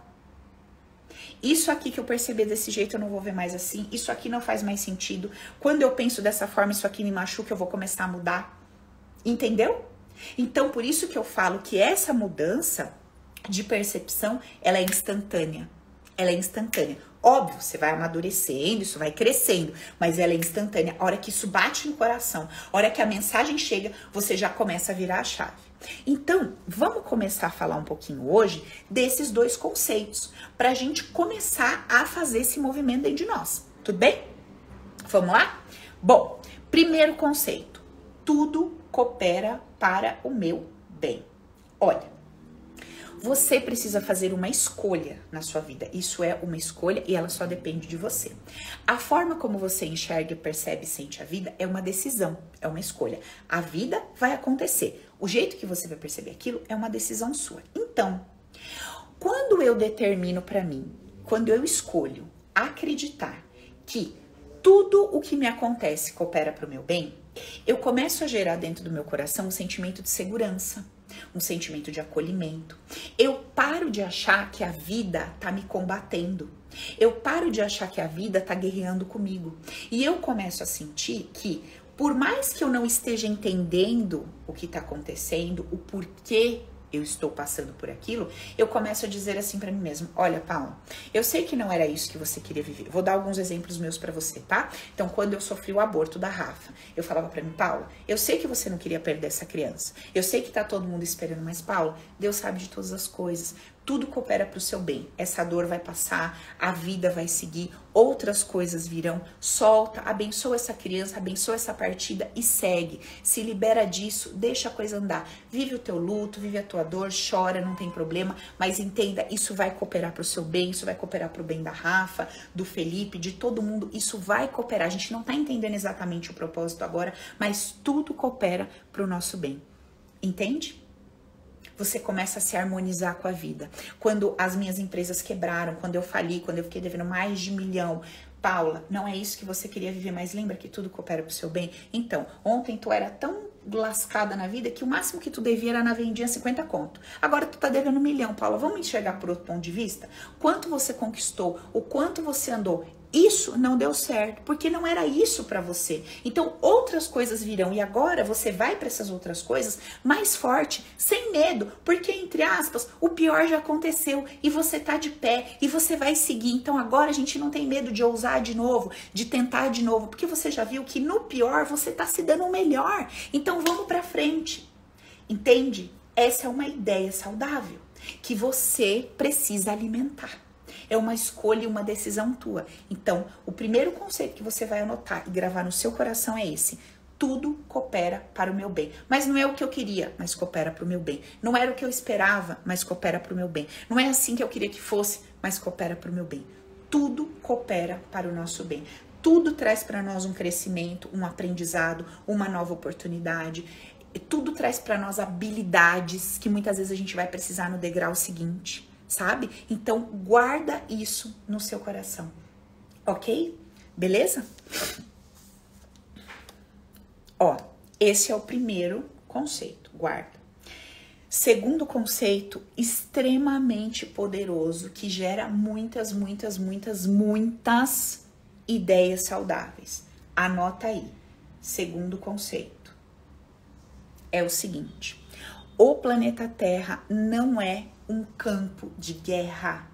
Speaker 1: isso aqui que eu percebi desse jeito eu não vou ver mais assim, isso aqui não faz mais sentido. Quando eu penso dessa forma, isso aqui me machuca, eu vou começar a mudar. Entendeu? Então, por isso que eu falo que essa mudança de percepção, ela é instantânea. Ela é instantânea. Óbvio, você vai amadurecendo, isso vai crescendo, mas ela é instantânea. A hora que isso bate no coração, a hora que a mensagem chega, você já começa a virar a chave. Então, vamos começar a falar um pouquinho hoje desses dois conceitos, para a gente começar a fazer esse movimento dentro de nós. Tudo bem? Vamos lá? Bom, primeiro conceito: tudo coopera para o meu bem. Olha, você precisa fazer uma escolha na sua vida. Isso é uma escolha e ela só depende de você. A forma como você enxerga, percebe e sente a vida é uma decisão, é uma escolha. A vida vai acontecer. O jeito que você vai perceber aquilo é uma decisão sua. Então, quando eu determino para mim, quando eu escolho acreditar que tudo o que me acontece coopera para o meu bem, eu começo a gerar dentro do meu coração um sentimento de segurança um sentimento de acolhimento. Eu paro de achar que a vida tá me combatendo. Eu paro de achar que a vida tá guerreando comigo. E eu começo a sentir que por mais que eu não esteja entendendo o que está acontecendo, o porquê eu estou passando por aquilo, eu começo a dizer assim para mim mesmo: Olha, Paula, eu sei que não era isso que você queria viver. Vou dar alguns exemplos meus para você, tá? Então, quando eu sofri o aborto da Rafa, eu falava para mim, Paula, eu sei que você não queria perder essa criança. Eu sei que tá todo mundo esperando, mas Paula, Deus sabe de todas as coisas tudo coopera para o seu bem. Essa dor vai passar, a vida vai seguir, outras coisas virão. Solta, abençoa essa criança, abençoa essa partida e segue. Se libera disso, deixa a coisa andar. Vive o teu luto, vive a tua dor, chora, não tem problema, mas entenda, isso vai cooperar para o seu bem, isso vai cooperar para o bem da Rafa, do Felipe, de todo mundo. Isso vai cooperar. A gente não está entendendo exatamente o propósito agora, mas tudo coopera para o nosso bem. Entende? Você começa a se harmonizar com a vida. Quando as minhas empresas quebraram, quando eu fali, quando eu fiquei devendo mais de um milhão, Paula, não é isso que você queria viver, mas lembra que tudo coopera pro seu bem? Então, ontem tu era tão lascada na vida que o máximo que tu devia era na vendinha 50 conto. Agora tu tá devendo um milhão, Paula. Vamos enxergar por outro ponto de vista? Quanto você conquistou, o quanto você andou isso não deu certo, porque não era isso para você. Então outras coisas virão e agora você vai para essas outras coisas mais forte, sem medo, porque entre aspas, o pior já aconteceu e você tá de pé e você vai seguir. Então agora a gente não tem medo de ousar de novo, de tentar de novo, porque você já viu que no pior você tá se dando o melhor. Então vamos para frente. Entende? Essa é uma ideia saudável que você precisa alimentar. É uma escolha e uma decisão tua. Então, o primeiro conceito que você vai anotar e gravar no seu coração é esse: tudo coopera para o meu bem. Mas não é o que eu queria, mas coopera para o meu bem. Não era o que eu esperava, mas coopera para o meu bem. Não é assim que eu queria que fosse, mas coopera para o meu bem. Tudo coopera para o nosso bem. Tudo traz para nós um crescimento, um aprendizado, uma nova oportunidade. Tudo traz para nós habilidades que muitas vezes a gente vai precisar no degrau seguinte sabe? Então guarda isso no seu coração, ok? Beleza? Ó, esse é o primeiro conceito, guarda. Segundo conceito, extremamente poderoso que gera muitas, muitas, muitas, muitas ideias saudáveis. Anota aí. Segundo conceito é o seguinte: o planeta Terra não é um campo de guerra,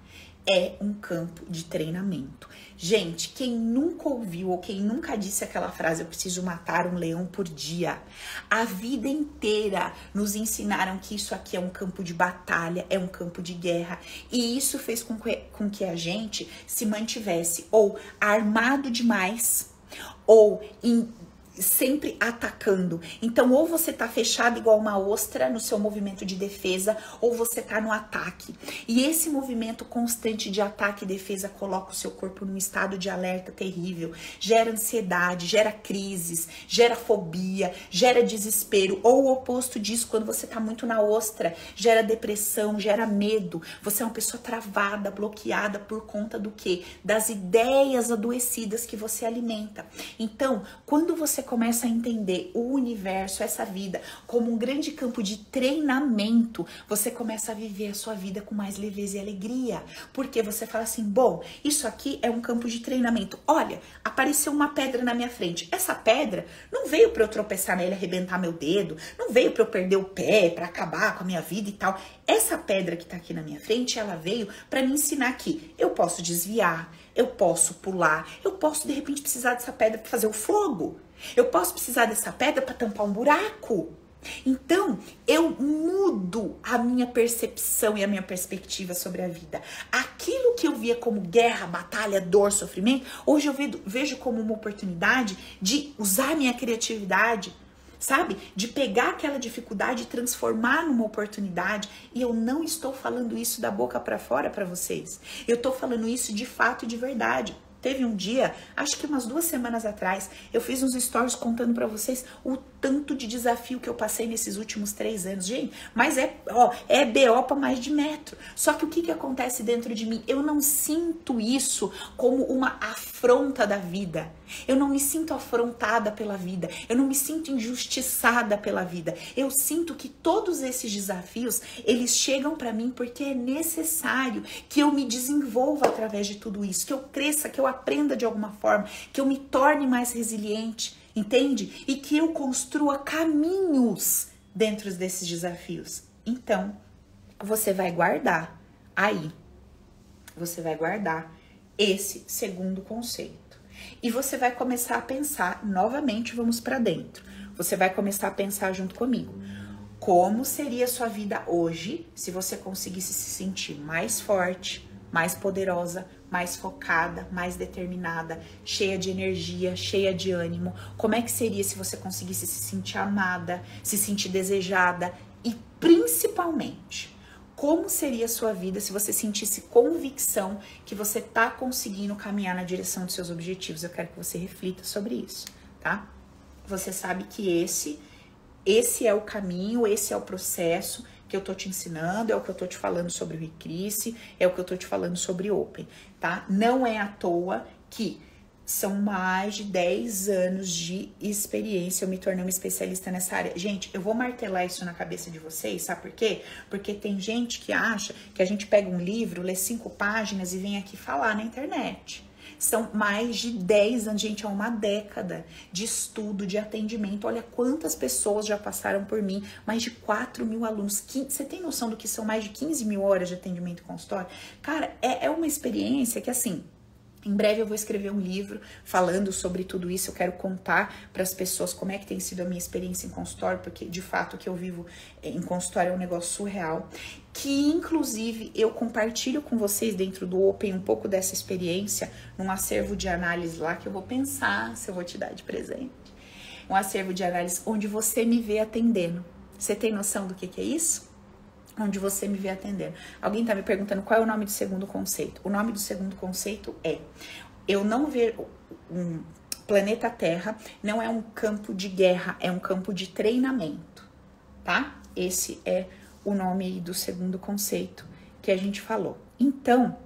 Speaker 1: é um campo de treinamento. Gente, quem nunca ouviu ou quem nunca disse aquela frase, eu preciso matar um leão por dia, a vida inteira nos ensinaram que isso aqui é um campo de batalha, é um campo de guerra, e isso fez com que, com que a gente se mantivesse ou armado demais ou em sempre atacando. Então, ou você tá fechado igual uma ostra no seu movimento de defesa, ou você tá no ataque. E esse movimento constante de ataque e defesa coloca o seu corpo num estado de alerta terrível, gera ansiedade, gera crises, gera fobia, gera desespero, ou o oposto disso, quando você tá muito na ostra, gera depressão, gera medo. Você é uma pessoa travada, bloqueada por conta do quê? Das ideias adoecidas que você alimenta. Então, quando você começa a entender o universo, essa vida, como um grande campo de treinamento, você começa a viver a sua vida com mais leveza e alegria. Porque você fala assim: bom, isso aqui é um campo de treinamento. Olha, apareceu uma pedra na minha frente. Essa pedra não veio para eu tropeçar nela e arrebentar meu dedo, não veio para eu perder o pé, para acabar com a minha vida e tal. Essa pedra que tá aqui na minha frente, ela veio para me ensinar que eu posso desviar, eu posso pular, eu posso de repente precisar dessa pedra para fazer o fogo. Eu posso precisar dessa pedra para tampar um buraco. Então, eu mudo a minha percepção e a minha perspectiva sobre a vida. Aquilo que eu via como guerra, batalha, dor, sofrimento, hoje eu vejo como uma oportunidade de usar minha criatividade, sabe? De pegar aquela dificuldade e transformar numa oportunidade. E eu não estou falando isso da boca para fora para vocês. Eu estou falando isso de fato e de verdade. Teve um dia, acho que umas duas semanas atrás, eu fiz uns stories contando para vocês o tanto de desafio que eu passei nesses últimos três anos. Gente, mas é, ó, é BO pra mais de metro. Só que o que, que acontece dentro de mim? Eu não sinto isso como uma afronta da vida. Eu não me sinto afrontada pela vida. Eu não me sinto injustiçada pela vida. Eu sinto que todos esses desafios, eles chegam para mim porque é necessário que eu me desenvolva através de tudo isso, que eu cresça, que eu aprenda de alguma forma, que eu me torne mais resiliente, entende? E que eu construa caminhos dentro desses desafios. Então, você vai guardar aí, você vai guardar esse segundo conceito. E você vai começar a pensar novamente, vamos para dentro. Você vai começar a pensar junto comigo. Como seria a sua vida hoje se você conseguisse se sentir mais forte, mais poderosa, mais focada, mais determinada, cheia de energia, cheia de ânimo? Como é que seria se você conseguisse se sentir amada, se sentir desejada e principalmente como seria a sua vida se você sentisse convicção que você está conseguindo caminhar na direção dos seus objetivos? Eu quero que você reflita sobre isso, tá? Você sabe que esse esse é o caminho, esse é o processo que eu tô te ensinando, é o que eu tô te falando sobre o Recrisse, é o que eu tô te falando sobre Open, tá? Não é à toa que são mais de 10 anos de experiência. Eu me tornei uma especialista nessa área. Gente, eu vou martelar isso na cabeça de vocês, sabe por quê? Porque tem gente que acha que a gente pega um livro, lê cinco páginas e vem aqui falar na internet. São mais de 10 anos, gente, é uma década de estudo, de atendimento. Olha quantas pessoas já passaram por mim, mais de 4 mil alunos. Você tem noção do que são mais de 15 mil horas de atendimento consultório? Cara, é, é uma experiência que, assim, em breve eu vou escrever um livro falando sobre tudo isso. Eu quero contar para as pessoas como é que tem sido a minha experiência em consultório, porque de fato o que eu vivo eh, em consultório é um negócio surreal. Que inclusive eu compartilho com vocês dentro do Open um pouco dessa experiência num acervo de análise lá que eu vou pensar se eu vou te dar de presente. Um acervo de análise onde você me vê atendendo. Você tem noção do que, que é isso? Onde você me vê atendendo. Alguém está me perguntando qual é o nome do segundo conceito. O nome do segundo conceito é eu não ver um planeta Terra não é um campo de guerra, é um campo de treinamento, tá? Esse é o nome do segundo conceito que a gente falou. Então,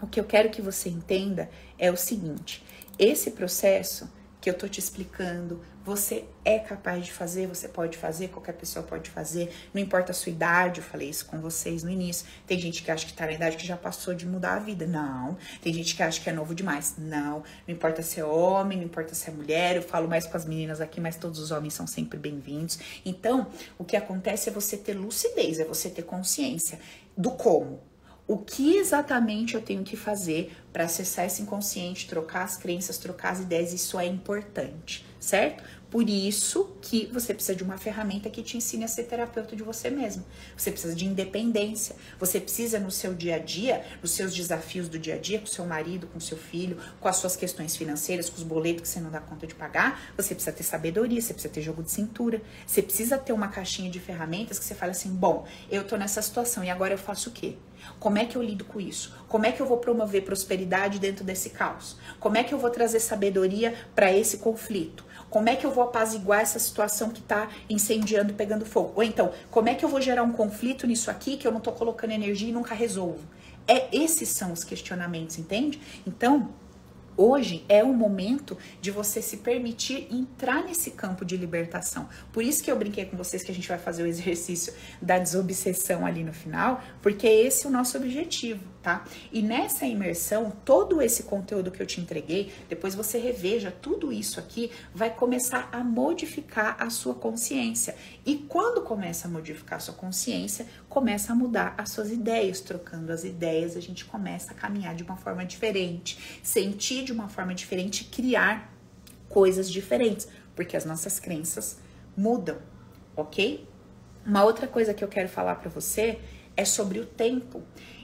Speaker 1: o que eu quero que você entenda é o seguinte: esse processo que eu tô te explicando, você é capaz de fazer, você pode fazer, qualquer pessoa pode fazer, não importa a sua idade, eu falei isso com vocês no início. Tem gente que acha que tá na idade que já passou de mudar a vida. Não. Tem gente que acha que é novo demais. Não. Não importa se é homem, não importa se é mulher, eu falo mais com as meninas aqui, mas todos os homens são sempre bem-vindos. Então, o que acontece é você ter lucidez, é você ter consciência do como o que exatamente eu tenho que fazer para acessar esse inconsciente, trocar as crenças, trocar as ideias, isso é importante, certo? Por isso que você precisa de uma ferramenta que te ensine a ser terapeuta de você mesmo. Você precisa de independência. Você precisa no seu dia a dia, nos seus desafios do dia a dia, com seu marido, com seu filho, com as suas questões financeiras, com os boletos que você não dá conta de pagar, você precisa ter sabedoria, você precisa ter jogo de cintura. Você precisa ter uma caixinha de ferramentas que você fala assim: "Bom, eu tô nessa situação e agora eu faço o quê?" Como é que eu lido com isso? Como é que eu vou promover prosperidade dentro desse caos? Como é que eu vou trazer sabedoria para esse conflito? Como é que eu vou apaziguar essa situação que está incendiando pegando fogo? Ou então, como é que eu vou gerar um conflito nisso aqui que eu não estou colocando energia e nunca resolvo? É esses são os questionamentos, entende? Então, Hoje é o momento de você se permitir entrar nesse campo de libertação. Por isso que eu brinquei com vocês que a gente vai fazer o exercício da desobsessão ali no final, porque esse é o nosso objetivo, tá? E nessa imersão, todo esse conteúdo que eu te entreguei, depois você reveja tudo isso aqui, vai começar a modificar a sua consciência. E quando começa a modificar a sua consciência, começa a mudar as suas ideias, trocando as ideias, a gente começa a caminhar de uma forma diferente, sentir de uma forma diferente, criar coisas diferentes, porque as nossas crenças mudam, ok? Uma outra coisa que eu quero falar para você é sobre o tempo.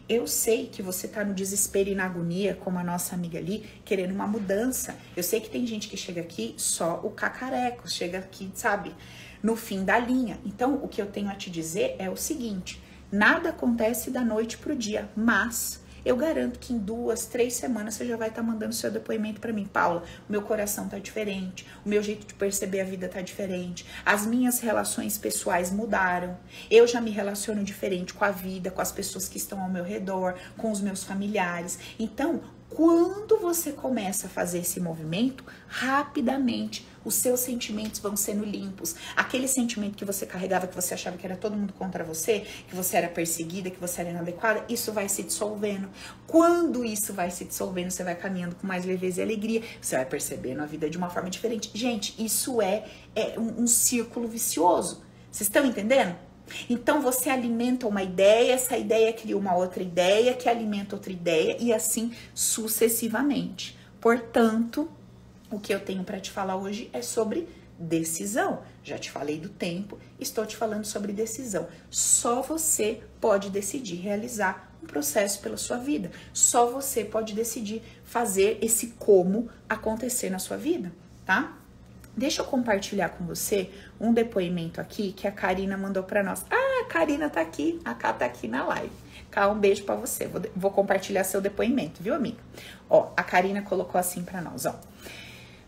Speaker 1: Eu sei que você tá no desespero e na agonia, como a nossa amiga ali, querendo uma mudança. Eu sei que tem gente que chega aqui só o cacareco, chega aqui, sabe, no fim da linha. Então, o que eu tenho a te dizer é o seguinte: nada acontece da noite pro dia, mas eu garanto que em duas, três semanas você já vai estar tá mandando seu depoimento para mim. Paula, o meu coração tá diferente, o meu jeito de perceber a vida tá diferente, as minhas relações pessoais mudaram, eu já me relaciono diferente com a vida, com as pessoas que estão ao meu redor, com os meus familiares. Então, quando você começa a fazer esse movimento, rapidamente os seus sentimentos vão sendo limpos. Aquele sentimento que você carregava, que você achava que era todo mundo contra você, que você era perseguida, que você era inadequada, isso vai se dissolvendo. Quando isso vai se dissolvendo, você vai caminhando com mais leveza e alegria, você vai percebendo a vida de uma forma diferente. Gente, isso é, é um, um círculo vicioso. Vocês estão entendendo? Então você alimenta uma ideia, essa ideia cria uma outra ideia, que alimenta outra ideia e assim sucessivamente. Portanto, o que eu tenho para te falar hoje é sobre decisão. Já te falei do tempo, estou te falando sobre decisão. Só você pode decidir realizar um processo pela sua vida. Só você pode decidir fazer esse como acontecer na sua vida, tá? Deixa eu compartilhar com você um depoimento aqui que a Karina mandou para nós. Ah, a Karina tá aqui, a Ká tá aqui na live. Cá, um beijo para você. Vou, vou compartilhar seu depoimento, viu, amiga? Ó, a Karina colocou assim para nós, ó.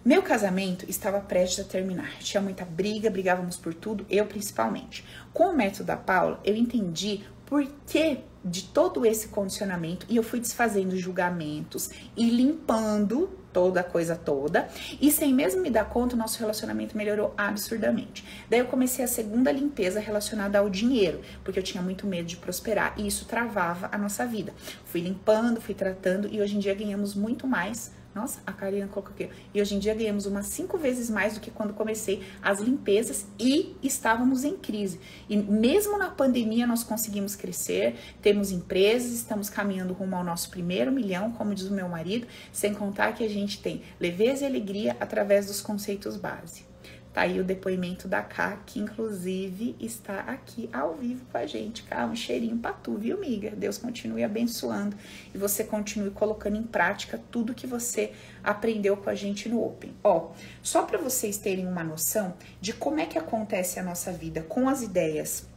Speaker 1: Meu casamento estava prestes a terminar. Tinha muita briga, brigávamos por tudo, eu principalmente. Com o método da Paula, eu entendi por que de todo esse condicionamento e eu fui desfazendo julgamentos e limpando toda a coisa toda e sem mesmo me dar conta o nosso relacionamento melhorou absurdamente. Daí eu comecei a segunda limpeza relacionada ao dinheiro, porque eu tinha muito medo de prosperar e isso travava a nossa vida. Fui limpando, fui tratando e hoje em dia ganhamos muito mais nossa, a Karina colocou aqui. E hoje em dia ganhamos umas cinco vezes mais do que quando comecei as limpezas e estávamos em crise. E mesmo na pandemia nós conseguimos crescer, temos empresas, estamos caminhando rumo ao nosso primeiro milhão, como diz o meu marido, sem contar que a gente tem leveza e alegria através dos conceitos base. Tá aí o depoimento da Ká, que inclusive está aqui ao vivo com a gente. Cá, um cheirinho pra tu, viu, amiga? Deus continue abençoando e você continue colocando em prática tudo que você aprendeu com a gente no Open. Ó, só para vocês terem uma noção de como é que acontece a nossa vida com as ideias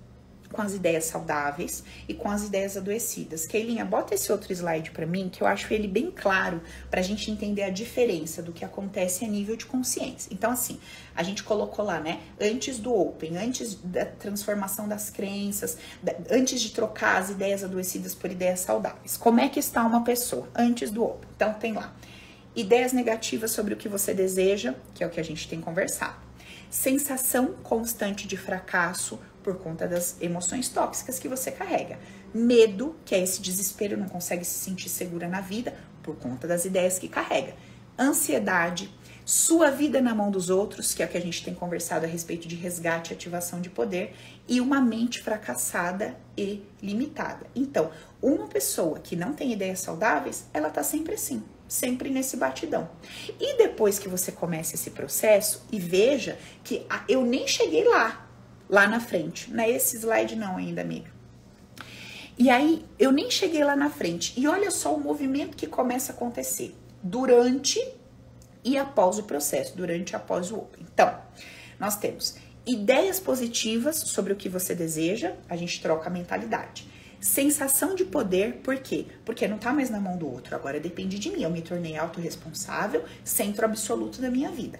Speaker 1: com as ideias saudáveis e com as ideias adoecidas. Keilinha, bota esse outro slide para mim, que eu acho ele bem claro para a gente entender a diferença do que acontece a nível de consciência. Então, assim, a gente colocou lá, né? Antes do Open, antes da transformação das crenças, antes de trocar as ideias adoecidas por ideias saudáveis. Como é que está uma pessoa antes do Open? Então, tem lá. Ideias negativas sobre o que você deseja, que é o que a gente tem conversado. Sensação constante de fracasso, por conta das emoções tóxicas que você carrega. Medo, que é esse desespero, não consegue se sentir segura na vida, por conta das ideias que carrega. Ansiedade, sua vida na mão dos outros, que é o que a gente tem conversado a respeito de resgate e ativação de poder, e uma mente fracassada e limitada. Então, uma pessoa que não tem ideias saudáveis, ela tá sempre assim, sempre nesse batidão. E depois que você começa esse processo e veja que eu nem cheguei lá, lá na frente. Não é esse slide não ainda, amiga. E aí, eu nem cheguei lá na frente. E olha só o movimento que começa a acontecer durante e após o processo, durante e após o Open. Então, nós temos ideias positivas sobre o que você deseja, a gente troca a mentalidade. Sensação de poder, por quê? Porque não tá mais na mão do outro, agora depende de mim. Eu me tornei autorresponsável, centro absoluto da minha vida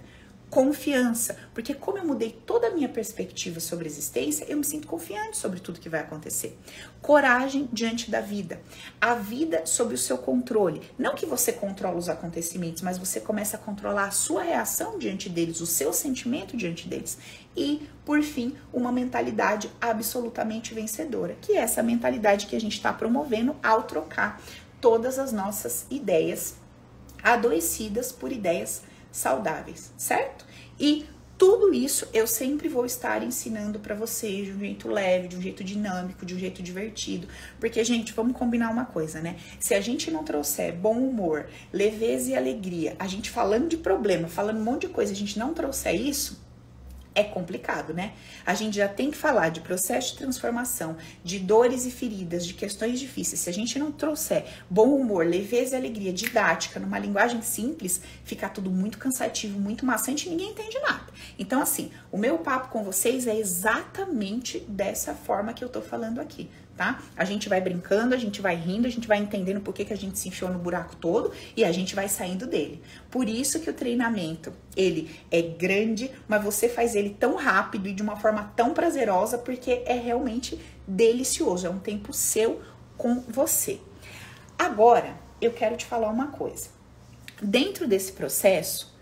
Speaker 1: confiança, porque como eu mudei toda a minha perspectiva sobre a existência, eu me sinto confiante sobre tudo que vai acontecer. Coragem diante da vida, a vida sob o seu controle. Não que você controla os acontecimentos, mas você começa a controlar a sua reação diante deles, o seu sentimento diante deles. E, por fim, uma mentalidade absolutamente vencedora, que é essa mentalidade que a gente está promovendo ao trocar todas as nossas ideias adoecidas por ideias saudáveis, certo? E tudo isso eu sempre vou estar ensinando para vocês de um jeito leve, de um jeito dinâmico, de um jeito divertido. Porque, gente, vamos combinar uma coisa, né? Se a gente não trouxer bom humor, leveza e alegria, a gente falando de problema, falando um monte de coisa, a gente não trouxer isso, é complicado, né? A gente já tem que falar de processo de transformação, de dores e feridas, de questões difíceis. Se a gente não trouxer bom humor, leveza e alegria, didática, numa linguagem simples, fica tudo muito cansativo, muito maçante e ninguém entende nada. Então, assim, o meu papo com vocês é exatamente dessa forma que eu tô falando aqui tá? A gente vai brincando, a gente vai rindo, a gente vai entendendo por que, que a gente se enfiou no buraco todo e a gente vai saindo dele. Por isso que o treinamento, ele é grande, mas você faz ele tão rápido e de uma forma tão prazerosa porque é realmente delicioso, é um tempo seu com você. Agora, eu quero te falar uma coisa. Dentro desse processo,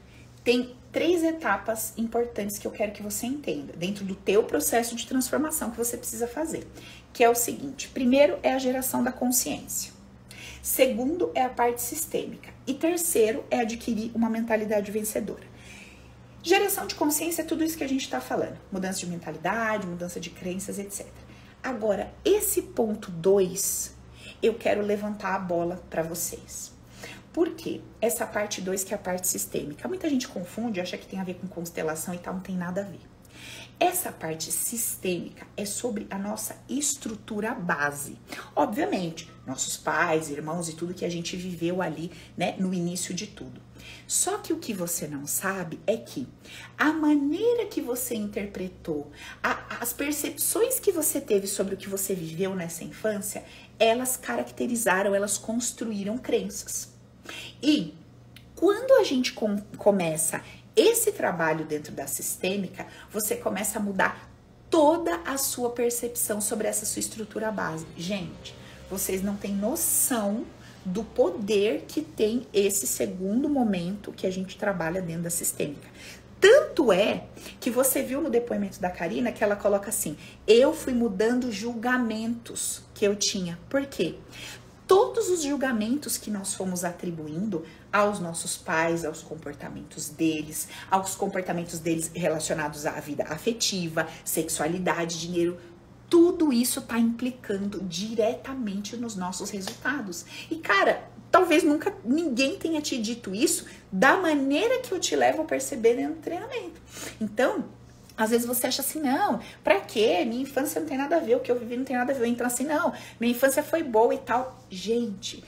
Speaker 1: tem três etapas importantes que eu quero que você entenda dentro do teu processo de transformação que você precisa fazer, que é o seguinte: primeiro é a geração da consciência. Segundo é a parte sistêmica e terceiro é adquirir uma mentalidade vencedora. Geração de consciência é tudo isso que a gente está falando: mudança de mentalidade, mudança de crenças, etc. Agora, esse ponto 2, eu quero levantar a bola para vocês. Por quê? Essa parte 2 que é a parte sistêmica. Muita gente confunde, acha que tem a ver com constelação e tal, não tem nada a ver. Essa parte sistêmica é sobre a nossa estrutura base. Obviamente, nossos pais, irmãos e tudo que a gente viveu ali, né, no início de tudo. Só que o que você não sabe é que a maneira que você interpretou, a, as percepções que você teve sobre o que você viveu nessa infância, elas caracterizaram, elas construíram crenças. E quando a gente com, começa esse trabalho dentro da sistêmica, você começa a mudar toda a sua percepção sobre essa sua estrutura base. Gente, vocês não têm noção do poder que tem esse segundo momento que a gente trabalha dentro da sistêmica. Tanto é que você viu no depoimento da Karina que ela coloca assim: eu fui mudando julgamentos que eu tinha. Por quê? Todos os julgamentos que nós fomos atribuindo aos nossos pais, aos comportamentos deles, aos comportamentos deles relacionados à vida afetiva, sexualidade, dinheiro, tudo isso está implicando diretamente nos nossos resultados. E cara, talvez nunca ninguém tenha te dito isso da maneira que eu te levo a perceber dentro do treinamento. Então, às vezes você acha assim, não, pra quê? Minha infância não tem nada a ver, o que eu vivi não tem nada a ver. Então, assim, não, minha infância foi boa e tal. Gente,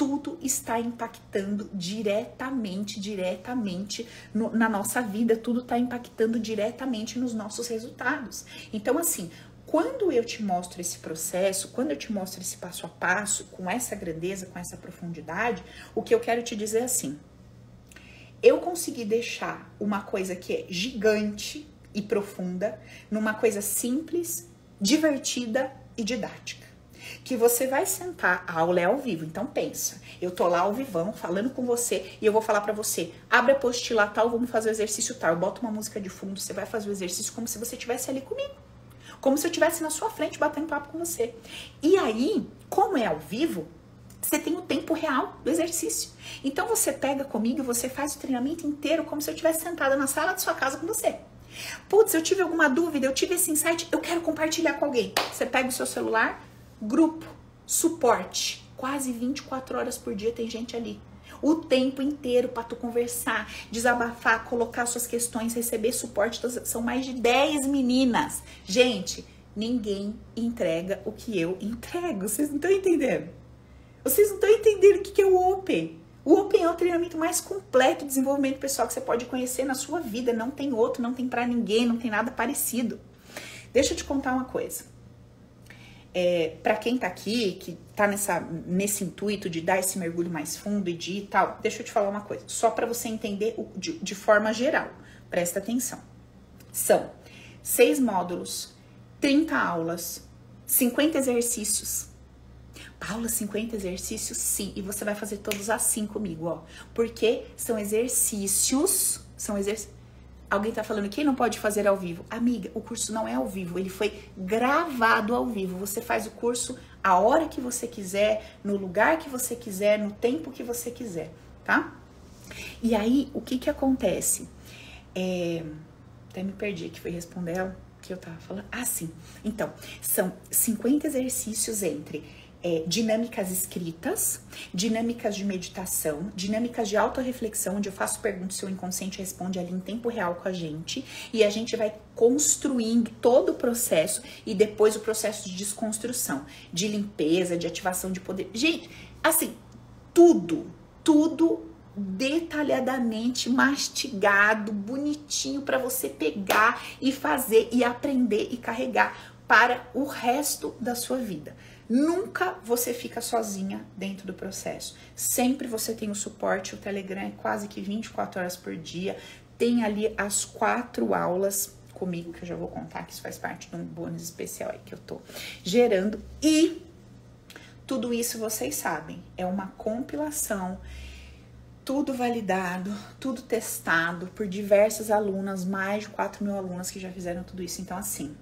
Speaker 1: tudo está impactando diretamente, diretamente no, na nossa vida, tudo está impactando diretamente nos nossos resultados. Então, assim, quando eu te mostro esse processo, quando eu te mostro esse passo a passo, com essa grandeza, com essa profundidade, o que eu quero te dizer é assim: eu consegui deixar uma coisa que é gigante e profunda numa coisa simples, divertida e didática. Que você vai sentar, a aula é ao vivo, então pensa, eu tô lá ao vivão falando com você e eu vou falar para você, abre a apostila tal, vamos fazer o exercício tal, eu boto uma música de fundo, você vai fazer o exercício como se você estivesse ali comigo como se eu estivesse na sua frente batendo papo com você. E aí, como é ao vivo, você tem o tempo real do exercício. Então você pega comigo e você faz o treinamento inteiro como se eu estivesse sentada na sala de sua casa com você. Putz, eu tive alguma dúvida, eu tive esse insight, eu quero compartilhar com alguém. Você pega o seu celular, grupo, suporte. Quase 24 horas por dia tem gente ali o tempo inteiro para tu conversar, desabafar, colocar suas questões, receber suporte. São mais de 10 meninas. Gente, ninguém entrega o que eu entrego. Vocês não estão entendendo? Vocês não estão entendendo o que é o Open. O Open é o treinamento mais completo de desenvolvimento pessoal que você pode conhecer na sua vida. Não tem outro, não tem para ninguém, não tem nada parecido. Deixa eu te contar uma coisa é, para quem tá aqui, que tá nessa, nesse intuito de dar esse mergulho mais fundo e de tal, deixa eu te falar uma coisa, só para você entender o, de, de forma geral, presta atenção. São seis módulos, 30 aulas, 50 exercícios. Paula, 50 exercícios? Sim, e você vai fazer todos assim comigo, ó. Porque são exercícios, são exercícios Alguém tá falando que não pode fazer ao vivo. Amiga, o curso não é ao vivo, ele foi gravado ao vivo. Você faz o curso a hora que você quiser, no lugar que você quiser, no tempo que você quiser, tá? E aí, o que que acontece? É... Até me perdi que foi responder ela que eu tava falando. Ah, sim. Então, são 50 exercícios entre é, dinâmicas escritas, dinâmicas de meditação, dinâmicas de autorreflexão, onde eu faço perguntas, seu inconsciente responde ali em tempo real com a gente, e a gente vai construindo todo o processo e depois o processo de desconstrução, de limpeza, de ativação de poder. Gente, assim, tudo, tudo detalhadamente mastigado, bonitinho para você pegar e fazer e aprender e carregar para o resto da sua vida. Nunca você fica sozinha dentro do processo. Sempre você tem o suporte. O Telegram é quase que 24 horas por dia. Tem ali as quatro aulas comigo, que eu já vou contar, que isso faz parte de um bônus especial aí que eu tô gerando. E tudo isso vocês sabem, é uma compilação tudo validado, tudo testado por diversas alunas, mais de 4 mil alunas que já fizeram tudo isso. Então, assim,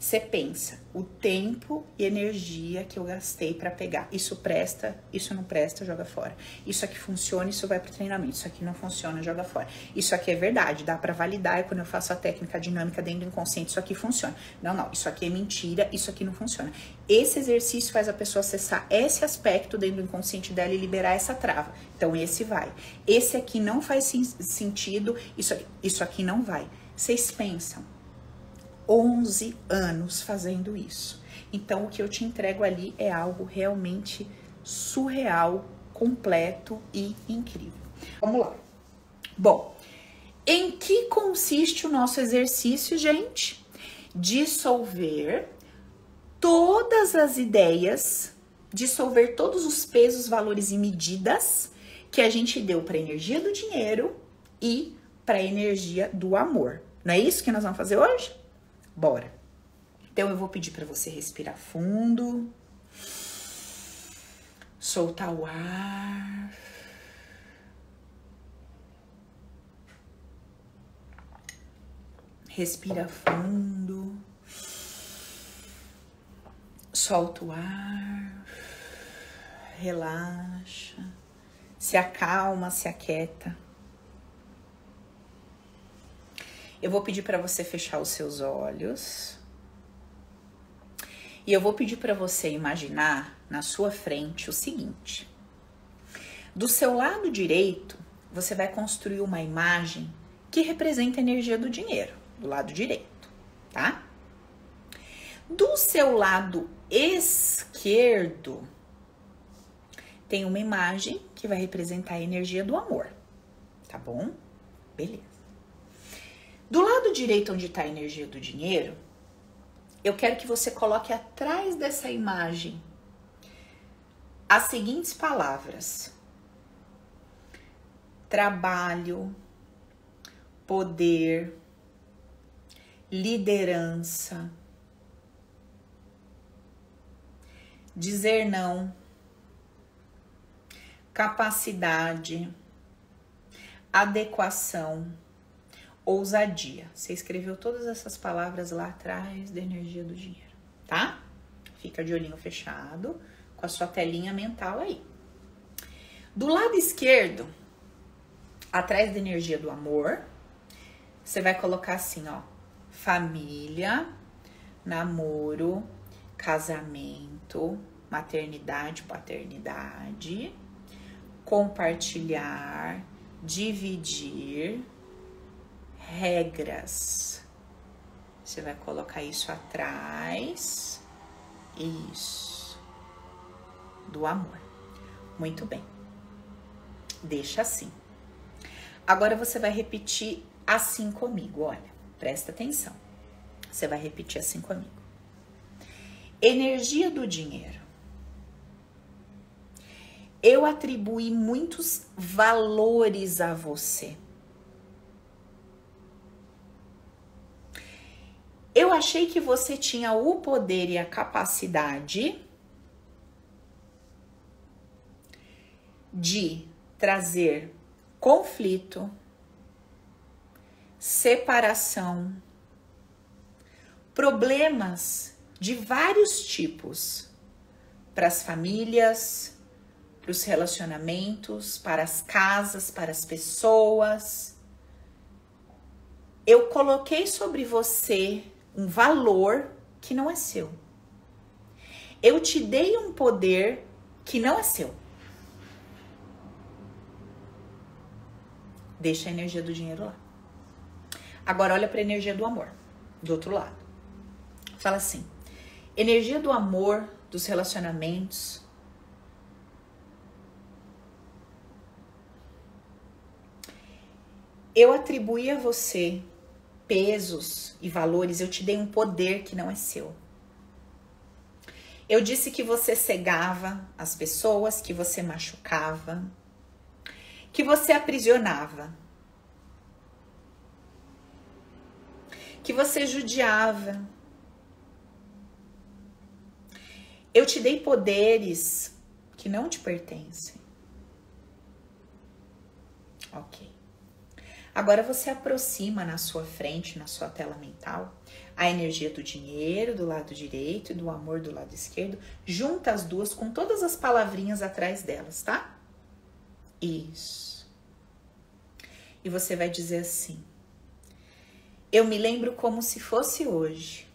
Speaker 1: você pensa o tempo e energia que eu gastei para pegar. Isso presta, isso não presta, joga fora. Isso aqui funciona, isso vai para treinamento. Isso aqui não funciona, joga fora. Isso aqui é verdade, dá para validar. E quando eu faço a técnica dinâmica dentro do inconsciente, isso aqui funciona. Não, não, isso aqui é mentira, isso aqui não funciona. Esse exercício faz a pessoa acessar esse aspecto dentro do inconsciente dela e liberar essa trava. Então esse vai. Esse aqui não faz sentido, isso aqui, isso aqui não vai. Vocês pensam 11 anos fazendo isso. Então, o que eu te entrego ali é algo realmente surreal, completo e incrível. Vamos lá. Bom, em que consiste o nosso exercício, gente? Dissolver todas as ideias, dissolver todos os pesos, valores e medidas que a gente deu para a energia do dinheiro e para a energia do amor. Não é isso que nós vamos fazer hoje? Bora. Então eu vou pedir para você respirar fundo. Soltar o ar. Respira fundo. Solta o ar. Relaxa. Se acalma, se aquieta. Eu vou pedir para você fechar os seus olhos. E eu vou pedir para você imaginar na sua frente o seguinte: do seu lado direito, você vai construir uma imagem que representa a energia do dinheiro, do lado direito, tá? Do seu lado esquerdo, tem uma imagem que vai representar a energia do amor, tá bom? Beleza. Do lado direito, onde está a energia do dinheiro, eu quero que você coloque atrás dessa imagem as seguintes palavras: trabalho, poder, liderança, dizer não, capacidade, adequação ousadia. Você escreveu todas essas palavras lá atrás da energia do dinheiro, tá? Fica de olhinho fechado, com a sua telinha mental aí. Do lado esquerdo, atrás da energia do amor, você vai colocar assim, ó, família, namoro, casamento, maternidade, paternidade, compartilhar, dividir, regras. Você vai colocar isso atrás. Isso. Do amor. Muito bem. Deixa assim. Agora você vai repetir assim comigo. Olha, presta atenção. Você vai repetir assim comigo. Energia do dinheiro. Eu atribuí muitos valores a você. Eu achei que você tinha o poder e a capacidade de trazer conflito, separação, problemas de vários tipos para as famílias, para os relacionamentos, para as casas, para as pessoas. Eu coloquei sobre você um valor que não é seu. Eu te dei um poder que não é seu. Deixa a energia do dinheiro lá. Agora olha para a energia do amor, do outro lado. Fala assim: energia do amor, dos relacionamentos. Eu atribuí a você pesos e valores, eu te dei um poder que não é seu. Eu disse que você cegava as pessoas, que você machucava, que você aprisionava, que você judiava. Eu te dei poderes que não te pertencem. Ok. Agora você aproxima na sua frente, na sua tela mental, a energia do dinheiro do lado direito e do amor do lado esquerdo. Junta as duas com todas as palavrinhas atrás delas, tá? Isso. E você vai dizer assim: Eu me lembro como se fosse hoje.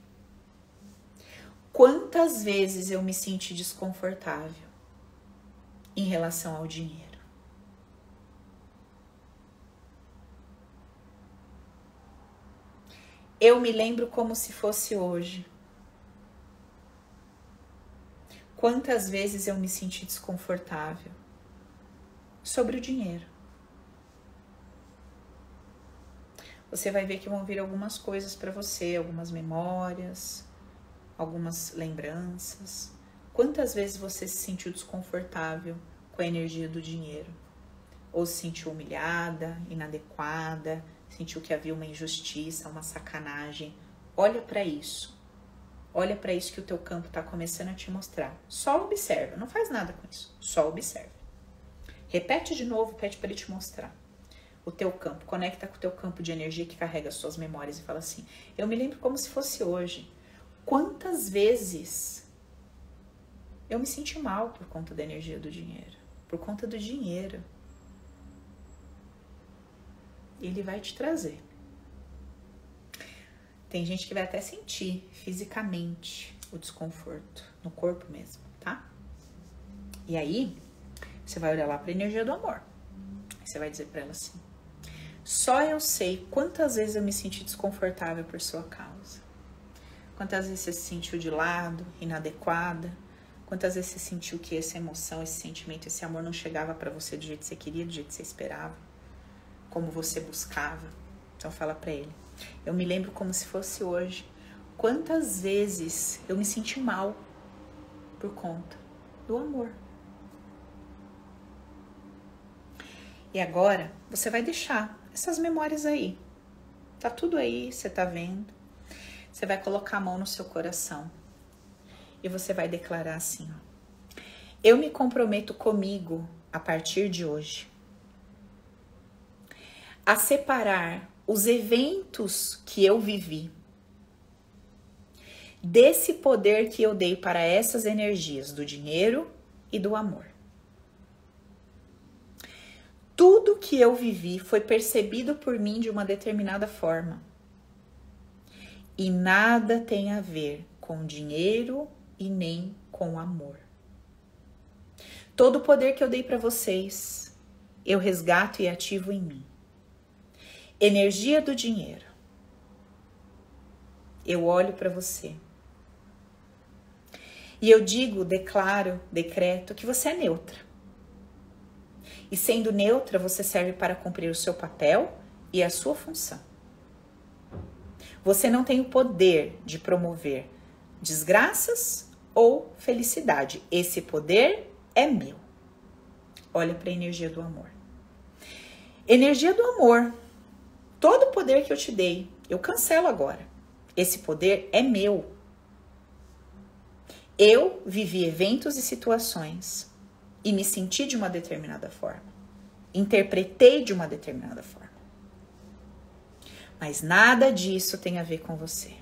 Speaker 1: Quantas vezes eu me senti desconfortável em relação ao dinheiro? Eu me lembro como se fosse hoje. Quantas vezes eu me senti desconfortável sobre o dinheiro. Você vai ver que vão vir algumas coisas para você, algumas memórias, algumas lembranças. Quantas vezes você se sentiu desconfortável com a energia do dinheiro? Ou se sentiu humilhada, inadequada, sentiu que havia uma injustiça, uma sacanagem. Olha para isso. Olha para isso que o teu campo está começando a te mostrar. Só observa, não faz nada com isso. Só observa. Repete de novo, pede para ele te mostrar. O teu campo, conecta com o teu campo de energia que carrega as suas memórias e fala assim: Eu me lembro como se fosse hoje. Quantas vezes eu me senti mal por conta da energia do dinheiro, por conta do dinheiro ele vai te trazer. Tem gente que vai até sentir fisicamente o desconforto no corpo mesmo, tá? E aí, você vai olhar lá para a energia do amor. Você vai dizer para ela assim: Só eu sei quantas vezes eu me senti desconfortável por sua causa. Quantas vezes você se sentiu de lado, inadequada? Quantas vezes você sentiu que essa emoção, esse sentimento, esse amor não chegava para você do jeito que você queria, do jeito que você esperava? Como você buscava. Então fala para ele. Eu me lembro como se fosse hoje. Quantas vezes eu me senti mal por conta do amor. E agora você vai deixar essas memórias aí. Tá tudo aí, você tá vendo. Você vai colocar a mão no seu coração e você vai declarar assim: ó, Eu me comprometo comigo a partir de hoje a separar os eventos que eu vivi desse poder que eu dei para essas energias do dinheiro e do amor. Tudo que eu vivi foi percebido por mim de uma determinada forma. E nada tem a ver com dinheiro e nem com amor. Todo o poder que eu dei para vocês, eu resgato e ativo em mim. Energia do dinheiro. Eu olho para você. E eu digo, declaro, decreto que você é neutra. E sendo neutra, você serve para cumprir o seu papel e a sua função. Você não tem o poder de promover desgraças ou felicidade. Esse poder é meu. Olha para a energia do amor. Energia do amor Todo o poder que eu te dei, eu cancelo agora. Esse poder é meu. Eu vivi eventos e situações e me senti de uma determinada forma. Interpretei de uma determinada forma. Mas nada disso tem a ver com você.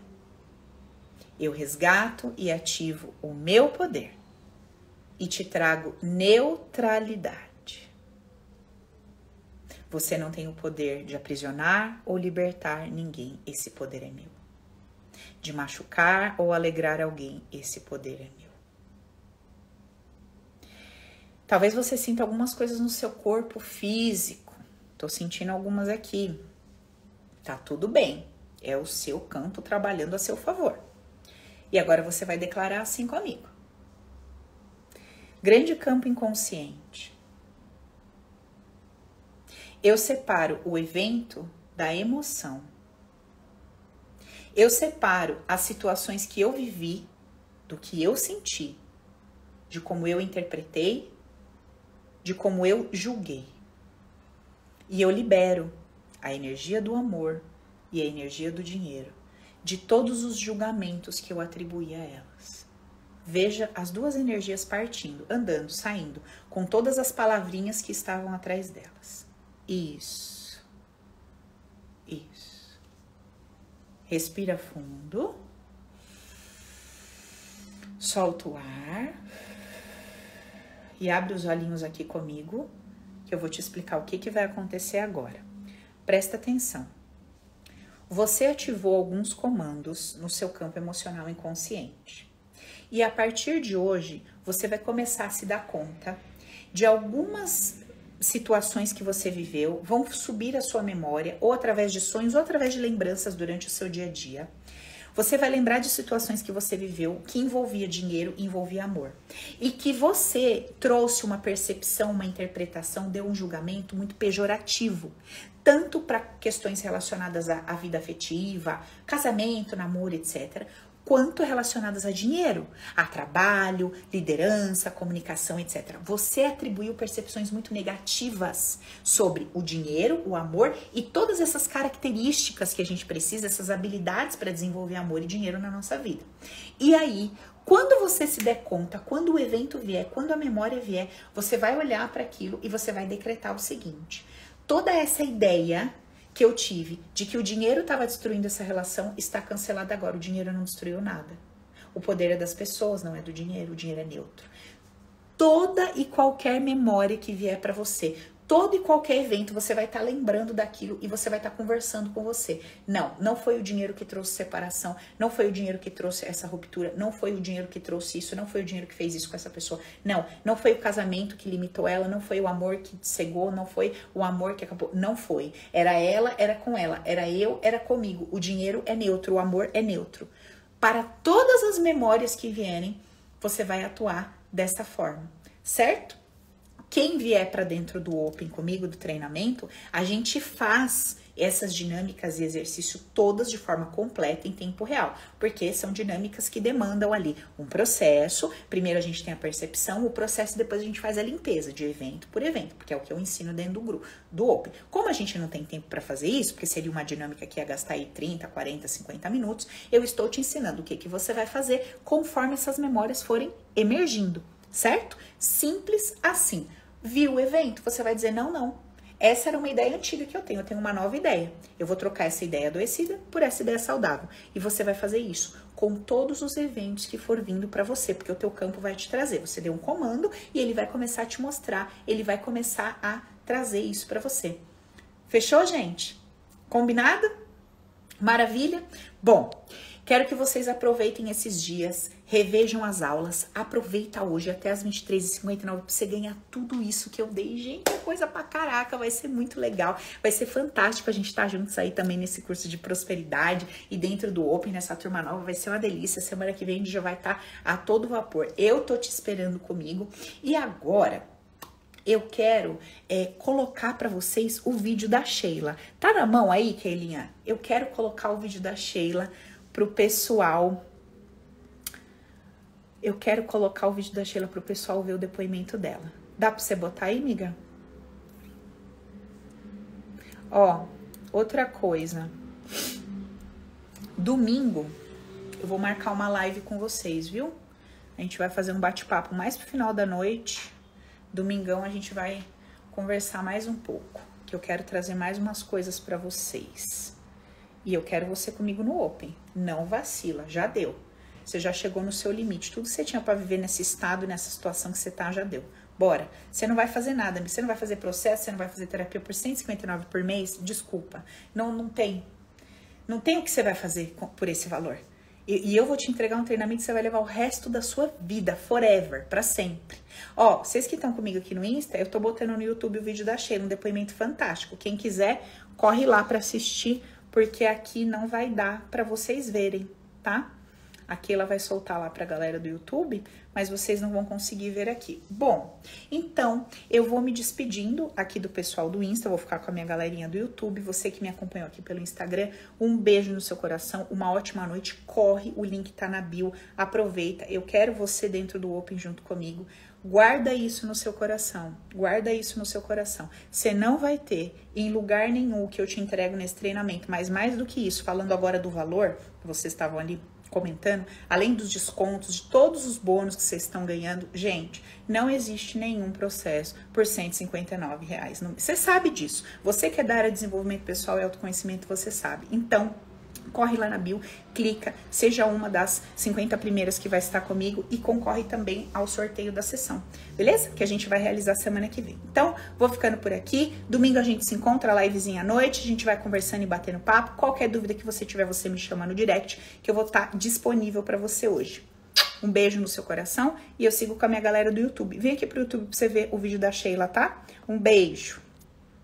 Speaker 1: Eu resgato e ativo o meu poder e te trago neutralidade. Você não tem o poder de aprisionar ou libertar ninguém, esse poder é meu. De machucar ou alegrar alguém, esse poder é meu. Talvez você sinta algumas coisas no seu corpo físico. Tô sentindo algumas aqui. Tá tudo bem. É o seu campo trabalhando a seu favor. E agora você vai declarar assim comigo. Grande campo inconsciente eu separo o evento da emoção. Eu separo as situações que eu vivi do que eu senti, de como eu interpretei, de como eu julguei. E eu libero a energia do amor e a energia do dinheiro de todos os julgamentos que eu atribuí a elas. Veja as duas energias partindo, andando, saindo, com todas as palavrinhas que estavam atrás delas. Isso. Isso. Respira fundo. Solta o ar. E abre os olhinhos aqui comigo, que eu vou te explicar o que, que vai acontecer agora. Presta atenção. Você ativou alguns comandos no seu campo emocional inconsciente. E a partir de hoje, você vai começar a se dar conta de algumas situações que você viveu, vão subir a sua memória, ou através de sonhos, ou através de lembranças durante o seu dia a dia. Você vai lembrar de situações que você viveu que envolvia dinheiro, envolvia amor. E que você trouxe uma percepção, uma interpretação, deu um julgamento muito pejorativo. Tanto para questões relacionadas à, à vida afetiva, casamento, namoro, etc., quanto relacionadas a dinheiro, a trabalho, liderança, comunicação, etc. Você atribuiu percepções muito negativas sobre o dinheiro, o amor e todas essas características que a gente precisa, essas habilidades para desenvolver amor e dinheiro na nossa vida. E aí, quando você se der conta, quando o evento vier, quando a memória vier, você vai olhar para aquilo e você vai decretar o seguinte: toda essa ideia que eu tive de que o dinheiro estava destruindo essa relação está cancelada agora. O dinheiro não destruiu nada. O poder é das pessoas, não é do dinheiro. O dinheiro é neutro. Toda e qualquer memória que vier para você, todo e qualquer evento você vai estar tá lembrando daquilo e você vai estar tá conversando com você. Não, não foi o dinheiro que trouxe separação, não foi o dinheiro que trouxe essa ruptura, não foi o dinheiro que trouxe isso, não foi o dinheiro que fez isso com essa pessoa. Não, não foi o casamento que limitou ela, não foi o amor que cegou, não foi o amor que acabou, não foi. Era ela, era com ela, era eu, era comigo. O dinheiro é neutro, o amor é neutro. Para todas as memórias que vierem, você vai atuar dessa forma, certo? Quem vier para dentro do Open comigo, do treinamento, a gente faz essas dinâmicas e exercício todas de forma completa em tempo real, porque são dinâmicas que demandam ali um processo. Primeiro a gente tem a percepção, o processo, depois a gente faz a limpeza de evento por evento, porque é o que eu ensino dentro do grupo do Open. Como a gente não tem tempo para fazer isso, porque seria uma dinâmica que ia gastar aí 30, 40, 50 minutos, eu estou te ensinando o que que você vai fazer conforme essas memórias forem emergindo, certo? Simples assim viu o evento, você vai dizer: não, não. Essa era uma ideia antiga que eu tenho, eu tenho uma nova ideia. Eu vou trocar essa ideia adoecida por essa ideia saudável. E você vai fazer isso com todos os eventos que for vindo para você, porque o teu campo vai te trazer. Você deu um comando e ele vai começar a te mostrar, ele vai começar a trazer isso para você. Fechou, gente? Combinado? Maravilha? Bom, Quero que vocês aproveitem esses dias, revejam as aulas, aproveita hoje até as 23h59 para você ganhar tudo isso que eu dei. Gente, é coisa pra caraca, vai ser muito legal, vai ser fantástico a gente estar tá juntos aí também nesse curso de prosperidade e dentro do Open, nessa turma nova, vai ser uma delícia. Semana que vem a gente já vai estar tá a todo vapor. Eu tô te esperando comigo e agora eu quero é, colocar para vocês o vídeo da Sheila. Tá na mão aí, Keilinha? Eu quero colocar o vídeo da Sheila pro pessoal. Eu quero colocar o vídeo da Sheila pro pessoal ver o depoimento dela. Dá pra você botar aí, amiga? Ó, outra coisa. Domingo eu vou marcar uma live com vocês, viu? A gente vai fazer um bate-papo mais pro final da noite. Domingão a gente vai conversar mais um pouco, que eu quero trazer mais umas coisas para vocês. E eu quero você comigo no Open. Não vacila, já deu. Você já chegou no seu limite. Tudo que você tinha para viver nesse estado, nessa situação que você tá, já deu. Bora. Você não vai fazer nada, você não vai fazer processo, você não vai fazer terapia por 159 por mês. Desculpa. Não, não tem. Não tem o que você vai fazer por esse valor. E, e, eu vou te entregar um treinamento que você vai levar o resto da sua vida, forever, para sempre. Ó, vocês que estão comigo aqui no Insta, eu tô botando no YouTube o vídeo da Sheila, um depoimento fantástico. Quem quiser, corre lá para assistir porque aqui não vai dar para vocês verem, tá? Aqui ela vai soltar lá pra galera do YouTube, mas vocês não vão conseguir ver aqui. Bom, então eu vou me despedindo aqui do pessoal do Insta, vou ficar com a minha galerinha do YouTube, você que me acompanhou aqui pelo Instagram, um beijo no seu coração, uma ótima noite, corre, o link tá na bio, aproveita, eu quero você dentro do Open junto comigo. Guarda isso no seu coração. Guarda isso no seu coração. Você não vai ter em lugar nenhum que eu te entrego nesse treinamento, mas mais do que isso, falando agora do valor, vocês estavam ali comentando, além dos descontos, de todos os bônus que vocês estão ganhando, gente, não existe nenhum processo por 159 reais. Você sabe disso. Você que é da área de desenvolvimento pessoal e autoconhecimento, você sabe. Então, corre lá na bio, clica, seja uma das 50 primeiras que vai estar comigo e concorre também ao sorteio da sessão, beleza? Que a gente vai realizar semana que vem. Então, vou ficando por aqui. Domingo a gente se encontra, livezinha à noite, a gente vai conversando e batendo papo. Qualquer dúvida que você tiver, você me chama no direct, que eu vou estar disponível para você hoje. Um beijo no seu coração e eu sigo com a minha galera do YouTube. Vem aqui pro YouTube pra você ver o vídeo da Sheila, tá? Um beijo.